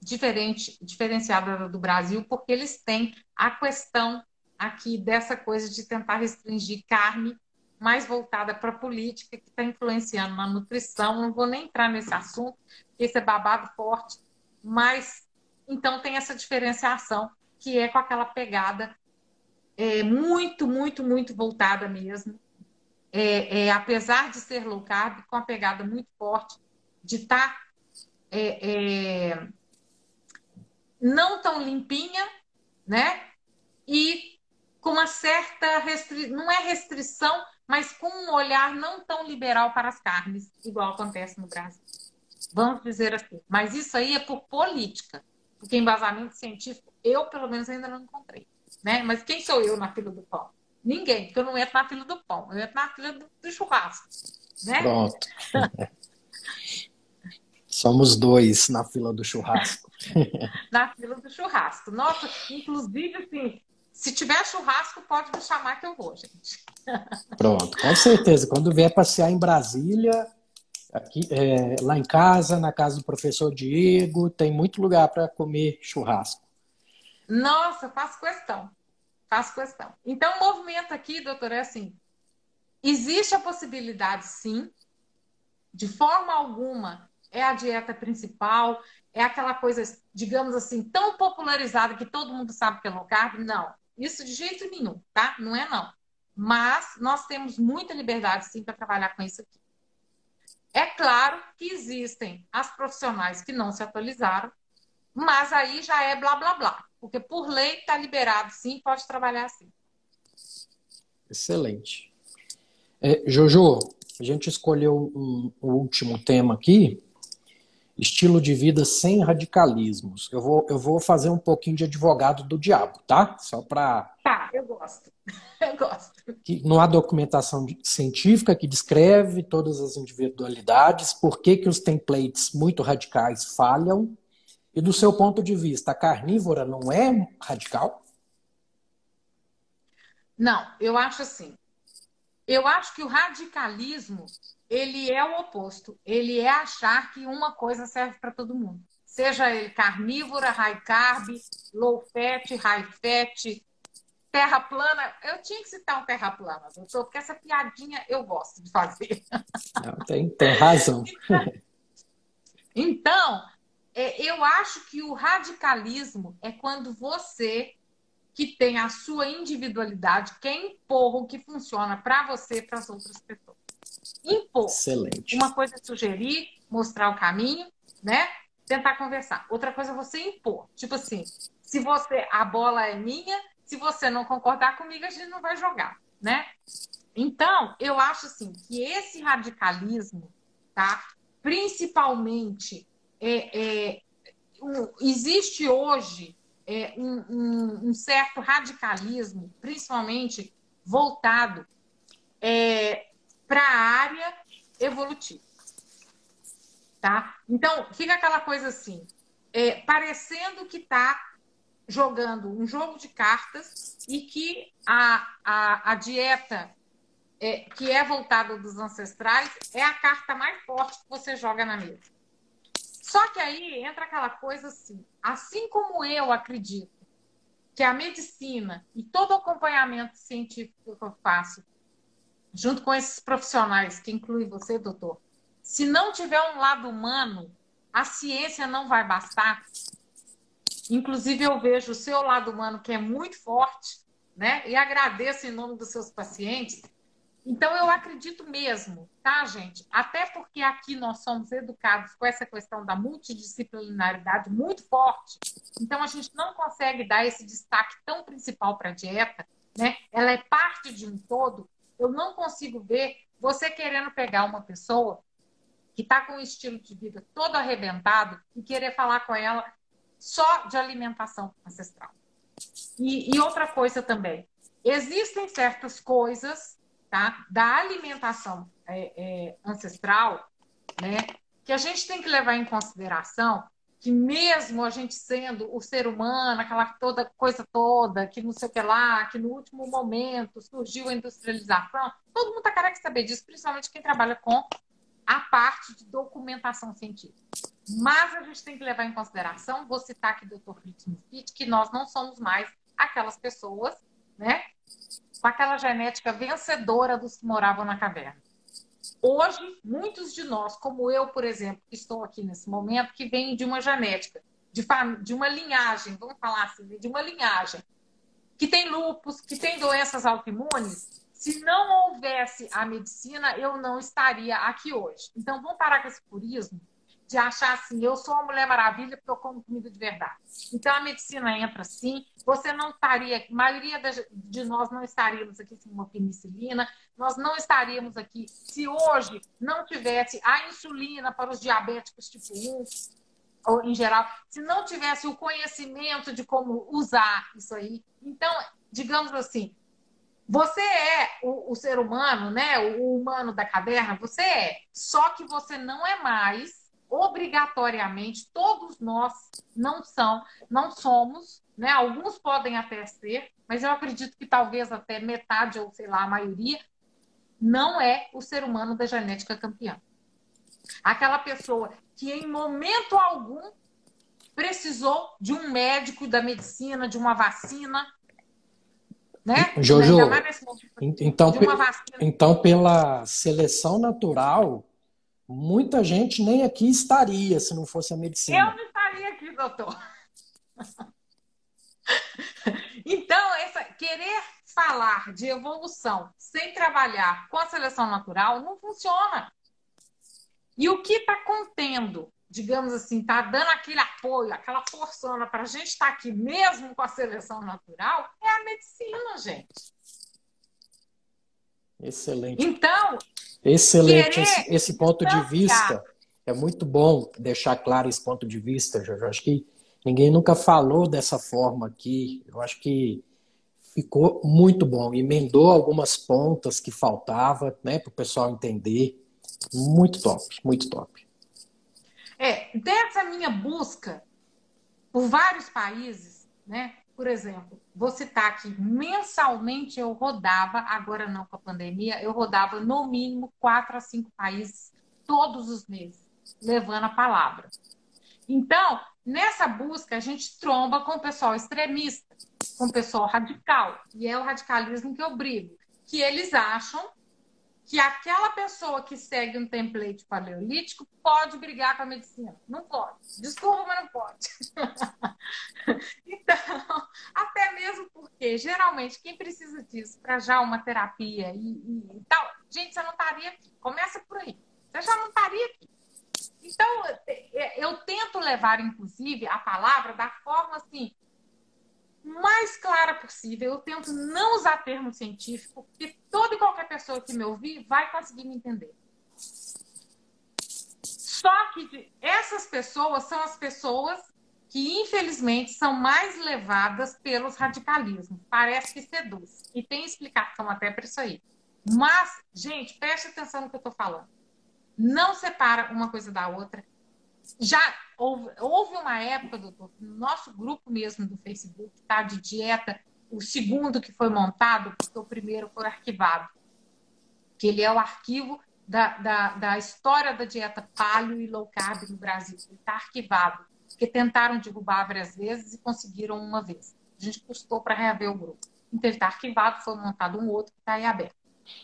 diferente, diferenciada do Brasil, porque eles têm a questão aqui dessa coisa de tentar restringir carne mais voltada para a política, que está influenciando na nutrição. Não vou nem entrar nesse assunto, esse é babado forte, mas então tem essa diferenciação que é com aquela pegada é, muito, muito, muito voltada mesmo é, é, apesar de ser low carb, com a pegada muito forte de estar tá, é, é, não tão limpinha, né? E com uma certa restrição, não é restrição, mas com um olhar não tão liberal para as carnes, igual acontece no Brasil. Vamos dizer assim. Mas isso aí é por política, porque embasamento científico eu, pelo menos, ainda não encontrei. Né? Mas quem sou eu na fila do pão? Ninguém, porque eu não entro na fila do pão, eu entro na fila do, do churrasco. Né? Pronto. Somos dois na fila do churrasco. na fila do churrasco. Nossa, inclusive, assim, se tiver churrasco, pode me chamar que eu vou, gente. Pronto, com certeza. Quando vier passear em Brasília, aqui, é, lá em casa, na casa do professor Diego, tem muito lugar para comer churrasco. Nossa, faço questão. Faço questão. Então, o movimento aqui, doutor, é assim: existe a possibilidade, sim, de forma alguma, é a dieta principal, é aquela coisa, digamos assim, tão popularizada que todo mundo sabe que é low carb. Não, isso de jeito nenhum, tá? Não é não. Mas nós temos muita liberdade, sim, para trabalhar com isso aqui. É claro que existem as profissionais que não se atualizaram, mas aí já é blá blá blá. Porque por lei está liberado, sim, pode trabalhar assim. Excelente. É, Jojo, a gente escolheu um, um, último tema aqui, estilo de vida sem radicalismos. Eu vou, eu vou fazer um pouquinho de advogado do diabo, tá? Só para. Tá, eu gosto. Eu gosto. Que não há documentação científica que descreve todas as individualidades, por que, que os templates muito radicais falham e do seu ponto de vista, a carnívora não é radical? Não, eu acho assim. Eu acho que o radicalismo ele é o oposto. Ele é achar que uma coisa serve para todo mundo. Seja ele carnívora, high carb, low fat, high fat, terra plana. Eu tinha que citar um terra plana, doutor, porque essa piadinha eu gosto de fazer. Não, tem, tem razão. Então, é, eu acho que o radicalismo é quando você, que tem a sua individualidade, quer impor o que funciona para você e para as outras pessoas. Impor. Excelente. Uma coisa é sugerir, mostrar o caminho, né? Tentar conversar. Outra coisa é você impor. Tipo assim, se você a bola é minha, se você não concordar comigo, a gente não vai jogar, né? Então, eu acho assim que esse radicalismo, tá? Principalmente é, é, um, existe hoje é, um, um, um, certo radicalismo, principalmente voltado é, para a área evolutiva. Tá? Então, fica aquela coisa assim, é, parecendo que está jogando um jogo de cartas e que a, a, a dieta é, que é voltada dos ancestrais é a carta mais forte que você joga na mesa. Só que aí entra aquela coisa assim, assim como eu acredito que a medicina e todo o acompanhamento científico que eu faço, junto com esses profissionais, que inclui você, doutor, se não tiver um lado humano, a ciência não vai bastar. Inclusive, eu vejo o seu lado humano, que é muito forte, né? E agradeço em nome dos seus pacientes, então, eu acredito mesmo, tá, gente? Até porque aqui nós somos educados com essa questão da multidisciplinaridade muito forte. Então, a gente não consegue dar esse destaque tão principal para a dieta, né? Ela é parte de um todo. Eu não consigo ver você querendo pegar uma pessoa que está com um estilo de vida todo arrebentado e querer falar com ela só de alimentação ancestral. E, e outra coisa também, existem certas coisas tá, da alimentação é, é, ancestral né, que a gente tem que levar em consideração que mesmo a gente sendo o ser humano, aquela toda coisa toda, que não sei o que lá, que no último momento surgiu a industrialização, todo mundo está querendo saber disso, principalmente quem trabalha com a parte de documentação científica. Mas a gente tem que levar em consideração, vou citar aqui o Dr. Fritz que nós não somos mais aquelas pessoas, né, com aquela genética vencedora dos que moravam na caverna. Hoje, muitos de nós, como eu, por exemplo, que estou aqui nesse momento, que vem de uma genética, de, de uma linhagem, vamos falar assim, de uma linhagem, que tem lupus, que tem doenças autoimunes, se não houvesse a medicina, eu não estaria aqui hoje. Então, vamos parar com esse purismo de achar assim, eu sou uma Mulher Maravilha porque eu como comida de verdade. Então a medicina entra sim, você não estaria, a maioria de nós não estaríamos aqui sem uma penicilina, nós não estaríamos aqui se hoje não tivesse a insulina para os diabéticos tipo 1, ou em geral, se não tivesse o conhecimento de como usar isso aí. Então, digamos assim, você é o, o, ser humano, né? O humano da caverna, você é. Só que você não é mais obrigatoriamente, todos nós não são, não somos, né? Alguns podem até ser, mas eu acredito que talvez até metade ou sei lá, a maioria não é o ser humano da genética campeã. Aquela pessoa que em momento algum precisou de um médico da medicina, de uma vacina, né? Jojo, então, então pela seleção natural, muita gente nem aqui estaria se não fosse a medicina. Eu não estaria aqui, doutor. Então, essa, querer falar de evolução sem trabalhar com a seleção natural não funciona. E o que está contendo, digamos assim, está dando aquele apoio, aquela forçona para a gente estar tá aqui mesmo com a seleção natural, é a medicina, gente. Excelente. Então, Excelente esse, esse, ponto de vista. É muito bom deixar claro esse ponto de vista, Jorge. Eu acho que ninguém nunca falou dessa forma aqui. Eu acho que ficou muito bom. Emendou algumas pontas que faltava, né, para o pessoal entender. Muito top, muito top. É, dessa minha busca por vários países, né? Por exemplo, vou citar aqui, mensalmente eu rodava, agora não com a pandemia, eu rodava no mínimo quatro a cinco países todos os meses, levando a palavra. Então, nessa busca, a gente tromba com o pessoal extremista, com o pessoal radical, e é o radicalismo que eu brigo, que eles acham que aquela pessoa que segue um template paleolítico pode brigar com a medicina. Não pode. Desculpa, mas não pode. então, até mesmo porque, geralmente, quem precisa disso para já uma terapia e, e, tal, gente, você não estaria aqui. Começa por aí. Você já não estaria aqui. Então, eu tento levar, inclusive, a palavra da forma assim, mais clara possível. Eu tento não usar termo científico, porque toda e qualquer pessoa que me ouvir vai conseguir me entender. Só que essas pessoas são as pessoas que, infelizmente, são mais levadas pelos radicalismos. Parece que seduz. E tem explicação até para isso aí. Mas, gente, preste atenção no que eu estou falando. Não separa uma coisa da outra já houve, houve uma época, doutor, no nosso grupo mesmo do Facebook, tá, de dieta, o segundo que foi montado, porque o primeiro foi arquivado, que ele é o arquivo da, da, da história da dieta paleo e low carb no Brasil. Ele está arquivado, porque tentaram derrubar várias vezes e conseguiram uma vez. A gente custou para reaver o grupo. Então, ele está arquivado, foi montado um outro que está aí aberto.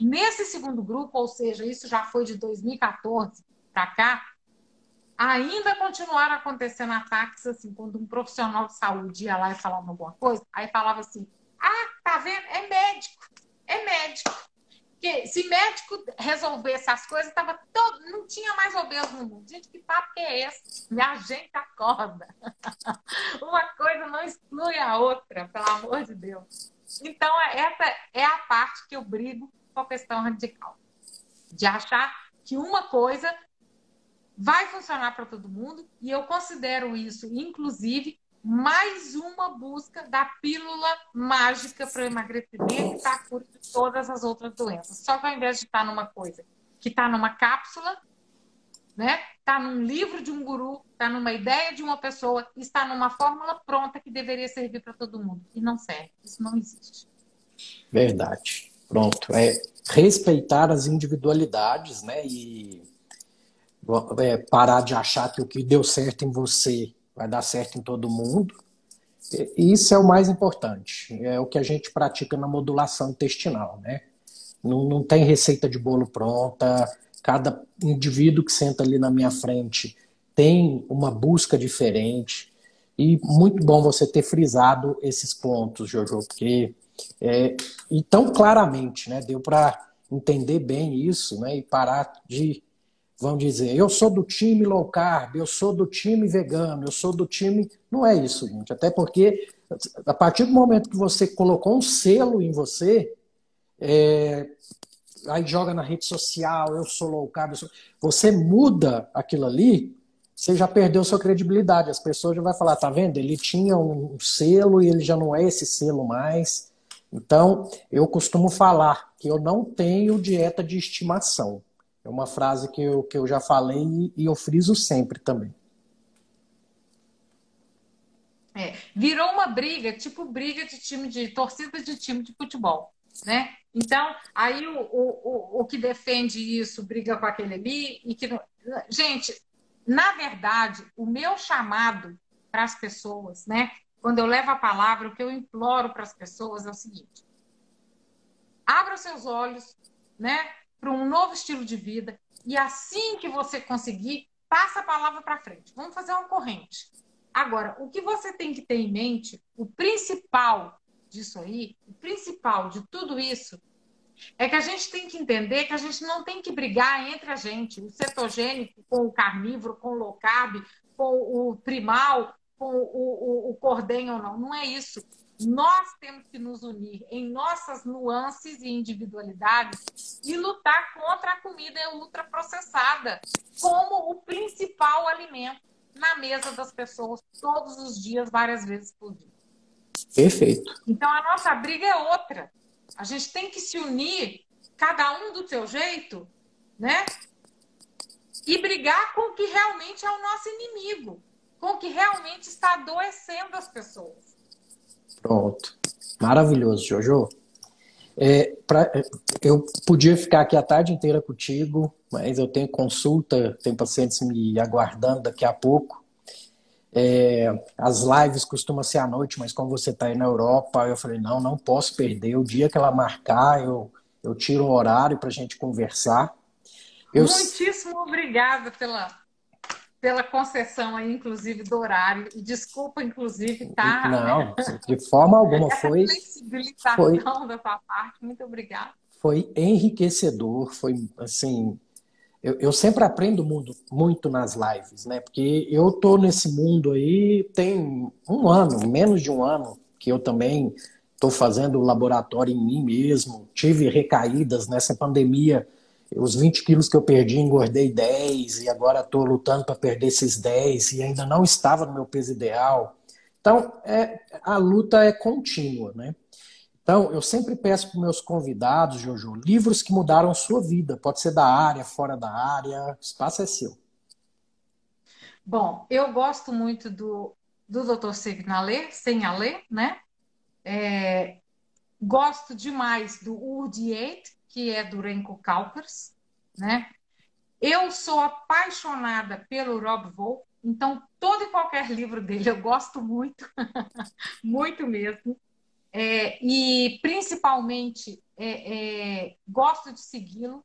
Nesse segundo grupo, ou seja, isso já foi de 2014 para cá, ainda continuaram acontecendo ataques, assim, quando um profissional de saúde ia lá e falava alguma coisa, aí falava assim, ah, tá vendo? É médico, é médico. Porque se médico resolvesse as coisas, tava todo, não tinha mais obeso no mundo. Gente, que papo que é esse? Ajeita a corda. Uma coisa não exclui a outra, pelo amor de Deus. Então, essa é a parte que eu brigo com a questão radical. De achar que uma coisa vai funcionar para todo mundo e eu considero isso, inclusive, mais uma busca da pílula mágica para o emagrecimento e para a cura de todas as outras doenças. Só que ao invés de estar numa coisa que está numa cápsula, né? Está num livro de um guru, está numa ideia de uma pessoa, está numa fórmula pronta que deveria servir para todo mundo. E não serve. Isso não existe. Verdade. Pronto. É respeitar as individualidades, né? E é, parar de achar que o que deu certo em você vai dar certo em todo mundo. Isso é o mais importante. É o que a gente pratica na modulação intestinal, né? Não, não tem receita de bolo pronta. Cada indivíduo que senta ali na minha frente tem uma busca diferente. E muito bom você ter frisado esses pontos, Jojo, porque é, e tão claramente, né? Deu para entender bem isso, né? E parar de vão dizer, eu sou do time low carb, eu sou do time vegano, eu sou do time. Não é isso, gente. Até porque, a partir do momento que você colocou um selo em você, é... aí joga na rede social, eu sou low carb, sou... você muda aquilo ali, você já perdeu sua credibilidade. As pessoas já vão falar, tá vendo? Ele tinha um selo e ele já não é esse selo mais. Então, eu costumo falar que eu não tenho dieta de estimação. É uma frase que eu, que eu já falei e eu friso sempre também. É, virou uma briga, tipo briga de time de torcida de time de futebol, né? Então, aí o, o, o que defende isso briga com aquele ali e que gente, na verdade, o meu chamado para as pessoas, né? Quando eu levo a palavra, o que eu imploro para as pessoas é o seguinte: abra seus olhos, né? Para um novo estilo de vida. E assim que você conseguir, passa a palavra para frente. Vamos fazer uma corrente. Agora, o que você tem que ter em mente, o principal disso aí, o principal de tudo isso, é que a gente tem que entender que a gente não tem que brigar entre a gente, o cetogênico com o carnívoro, com o low carb, com o primal, com o, o, o cordem ou não. Não é isso. Nós temos que nos unir em nossas nuances e individualidades e lutar contra a comida ultraprocessada como o principal alimento na mesa das pessoas todos os dias, várias vezes por dia. Perfeito. Então a nossa briga é outra. A gente tem que se unir, cada um do seu jeito, né? E brigar com o que realmente é o nosso inimigo, com o que realmente está adoecendo as pessoas. Pronto. Maravilhoso, Jojo. É, pra, é, eu podia ficar aqui a tarde inteira contigo, mas eu tenho consulta, tem pacientes me aguardando daqui a pouco. É, as lives costumam ser à noite, mas como você está aí na Europa, eu falei, não, não posso perder. O dia que ela marcar, eu, eu tiro um horário para a gente conversar. Eu... Muitíssimo obrigada pela, pela concessão aí, inclusive, do horário. E desculpa, inclusive, tá? Não, de forma alguma foi. Flexibilização foi, da sua parte, muito obrigada. Foi enriquecedor, foi assim. Eu, eu sempre aprendo muito, muito nas lives, né? Porque eu tô nesse mundo aí tem um ano, menos de um ano, que eu também estou fazendo laboratório em mim mesmo. Tive recaídas nessa pandemia os 20 quilos que eu perdi, engordei 10 e agora estou lutando para perder esses 10 e ainda não estava no meu peso ideal. Então, é, a luta é contínua, né? Então, eu sempre peço para meus convidados, Jojo, livros que mudaram sua vida. Pode ser da área, fora da área, o espaço é seu. Bom, eu gosto muito do, do Dr. Signalé, sem a ler, né? É, gosto demais do Urdi 8, que é do Renko Kalpers, né? Eu sou apaixonada pelo Rob Volk, então todo e qualquer livro dele eu gosto muito, muito mesmo. É, e principalmente é, é, gosto de segui-lo.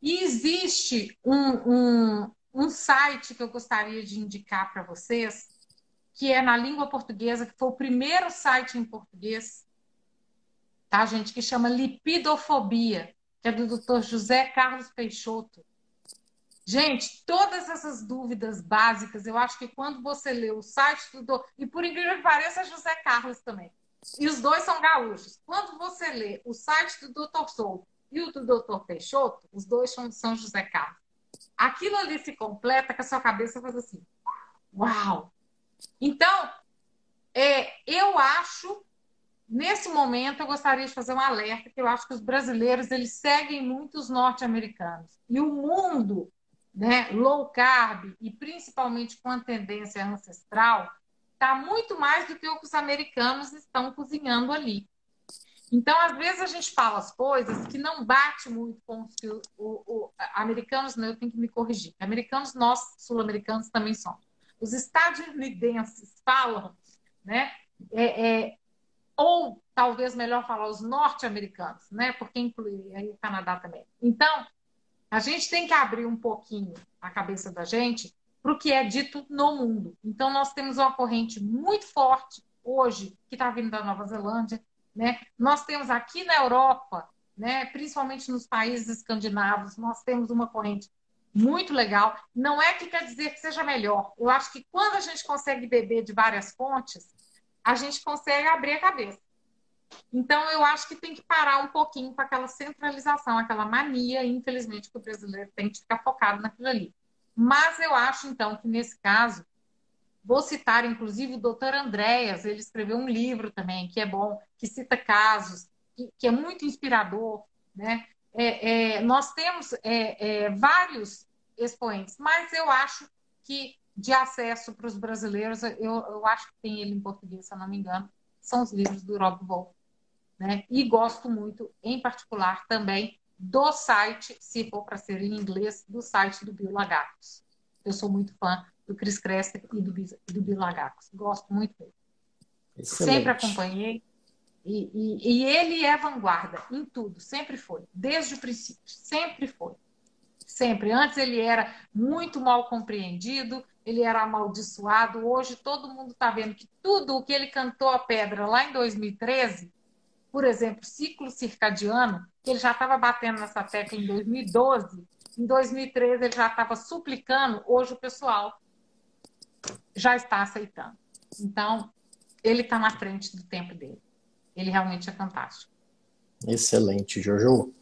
E existe um, um, um site que eu gostaria de indicar para vocês, que é na língua portuguesa, que foi o primeiro site em português tá, gente? Que chama Lipidofobia, que é do Dr. José Carlos Peixoto. Gente, todas essas dúvidas básicas, eu acho que quando você lê o site do doutor, e por incrível que pareça, é José Carlos também. E os dois são gaúchos. Quando você lê o site do Dr. Souto e o do Dr. Peixoto, os dois são, são José Carlos. aquilo ali se completa que a sua cabeça faz assim. Uau! Então, é, eu acho, nesse momento, eu gostaria de fazer um alerta, que eu acho que os brasileiros, eles seguem muito os norte-americanos. E o mundo né, low carb, e principalmente com a tendência ancestral, está muito mais do que o que os americanos estão cozinhando ali. Então, às vezes, a gente fala as coisas que não bate muito com os que o, o, o americanos, né, eu tenho que me corrigir. Americanos, nós, sul-americanos, também somos. Os estadunidenses falam, né? É, é, ou talvez melhor falar os norte-americanos, né? Porque inclui aí o Canadá também. Então, a gente tem que abrir um pouquinho a cabeça da gente para o que é dito no mundo. Então, nós temos uma corrente muito forte hoje que está vindo da Nova Zelândia, né? Nós temos aqui na Europa, né, principalmente nos países escandinavos, nós temos uma corrente muito legal. Não é que quer dizer que seja melhor. Eu acho que quando a gente consegue beber de várias fontes, a gente consegue abrir a cabeça. Então, eu acho que tem que parar um pouquinho com aquela centralização, aquela mania, infelizmente, que o brasileiro tem de ficar focado naquilo ali. Mas eu acho, então, que nesse caso, Vou citar, inclusive, o doutor Andréas, ele escreveu um livro também, que é bom, que cita casos, que, que é muito inspirador. Né? É, é, nós temos é, é vários expoentes, mas eu acho que de acesso para os brasileiros, eu, eu, acho que tem ele em português, se eu não me engano, são os livros do Rob Wolf. Né? E gosto muito, em particular, também do site, se for para ser em inglês, do site do Bill Lagartos. Eu sou muito fã do Chris Cresta e do, do Bill Lagacos. Gosto muito dele. Excelente. Sempre acompanhei. E, e, e, ele é vanguarda em tudo, sempre foi, desde o princípio, sempre foi. Sempre. Antes ele era muito mal compreendido, ele era amaldiçoado. Hoje todo mundo está vendo que tudo o que ele cantou a pedra lá em 2013, por exemplo, ciclo circadiano, que ele já estava batendo nessa tecla em 2012, em 2013 ele já estava suplicando, hoje o pessoal já está aceitando. Então, ele está na frente do tempo dele. Ele realmente é fantástico. Excelente, Jojo.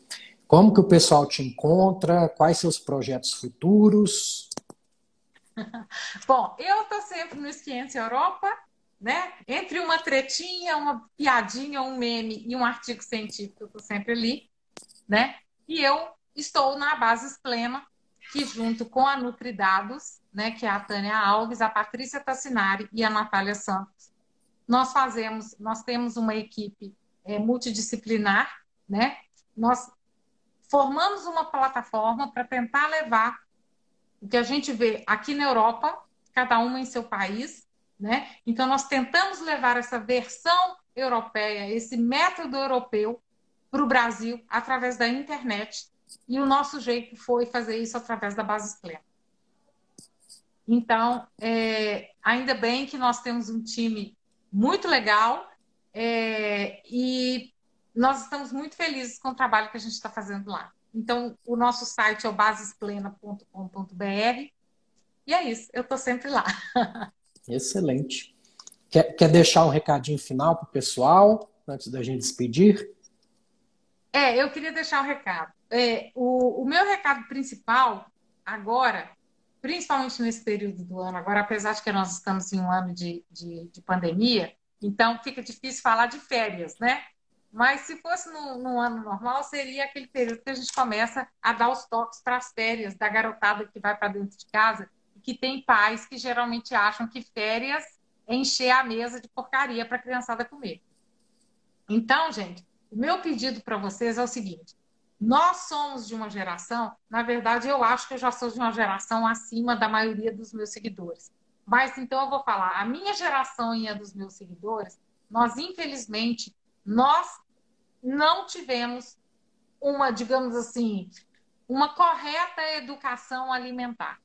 Como que o pessoal te encontra? Quais seus projetos futuros? Bom, eu estou sempre no Esquiense Europa, né? Entre uma tretinha, uma piadinha, um meme e um artigo científico, eu estou sempre ali, né? E eu estou na Bases Plena, que junto com a Nutridados, né, que é a Tânia Alves, a Patrícia Tassinari e a Natália Santos, nós fazemos, nós temos uma equipe é, multidisciplinar, né? Nós formamos uma plataforma para tentar levar o que a gente vê aqui na Europa, cada uma em seu país, né? Então nós tentamos levar essa versão europeia, esse método europeu para o Brasil através da internet e o nosso jeito foi fazer isso através da base plena. Então, é, ainda bem que nós temos um time muito legal é, e nós estamos muito felizes com o trabalho que a gente está fazendo lá. Então, o nosso site é o basesplena.com.br e é isso, eu estou sempre lá. Excelente. Quer, quer deixar um recadinho final para o pessoal, antes da gente despedir? É, eu queria deixar um recado. É, o, o meu recado principal agora, principalmente nesse período do ano, agora, apesar de que nós estamos em um ano de, de, de pandemia, então fica difícil falar de férias, né? Mas se fosse no, no, ano normal, seria aquele período que a gente começa a dar os toques para as férias da garotada que vai para dentro de casa e que tem pais que geralmente acham que férias é encher a mesa de porcaria para a criançada comer. Então, gente, o meu pedido para vocês é o seguinte: nós somos de uma geração, na verdade, eu acho que eu já sou de uma geração acima da maioria dos meus seguidores. Mas então eu vou falar, a minha geração e a dos meus seguidores, nós infelizmente nós não tivemos uma, digamos assim, uma correta educação alimentar.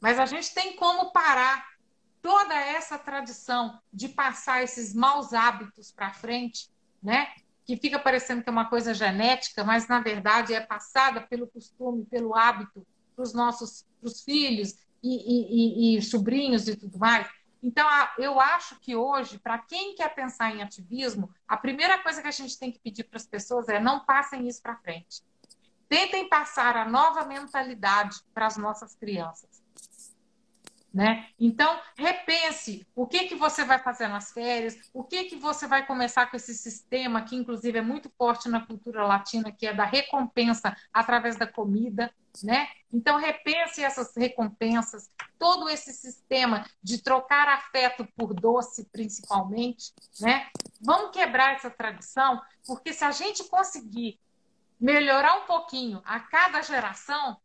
Mas a gente tem como parar toda essa tradição de passar esses maus hábitos para frente, né? que fica parecendo que é uma coisa genética, mas na verdade é passada pelo costume, pelo hábito para os nossos pros filhos e, e, e, sobrinhos e tudo mais. Então, eu acho que hoje, para quem quer pensar em ativismo, a primeira coisa que a gente tem que pedir para as pessoas é não passem isso para frente. Tentem passar a nova mentalidade para as nossas crianças. Né? Então, repense o que, que você vai fazer nas férias, o que, que você vai começar com esse sistema, que inclusive é muito forte na cultura latina, que é da recompensa através da comida. Né? Então, repense essas recompensas, todo esse sistema de trocar afeto por doce, principalmente. Né? Vamos quebrar essa tradição, porque se a gente conseguir melhorar um pouquinho a cada geração,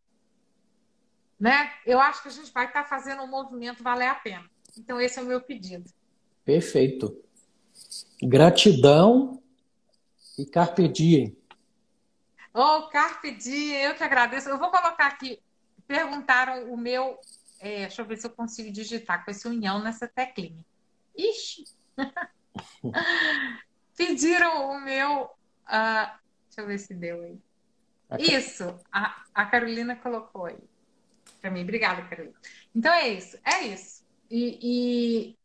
né? Eu acho que a gente vai estar fazendo o um movimento valer a pena. Então, esse é o meu pedido. Perfeito. Gratidão e carpe diem. Oh, carpe diem, eu que agradeço. Eu vou colocar aqui, perguntaram o meu, é, deixa eu ver se eu consigo digitar com esse união nessa teclinha. Ixi! Pediram o meu, uh, deixa eu ver se deu aí. Isso, a, a Carolina colocou aí para mim. Obrigada, Carolina. Então é isso, é isso. E, e,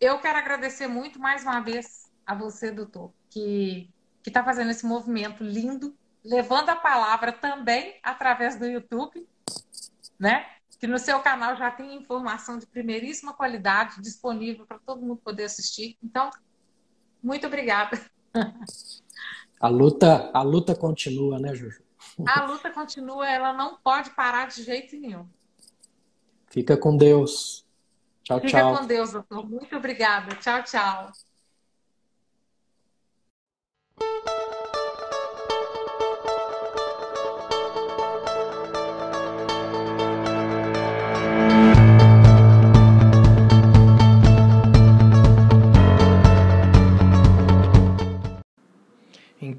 eu quero agradecer muito mais uma vez a você, doutor, que que está fazendo esse movimento lindo, levando a palavra também através do YouTube, né? Que no seu canal já tem informação de primeiríssima qualidade disponível para todo mundo poder assistir. Então, muito obrigada. A luta, a luta continua, né, Juju? A luta continua, ela não pode parar de jeito nenhum. Fica com Deus. Tchau, Fica tchau. Fica com Deus, doutor. Muito obrigada. Tchau, tchau.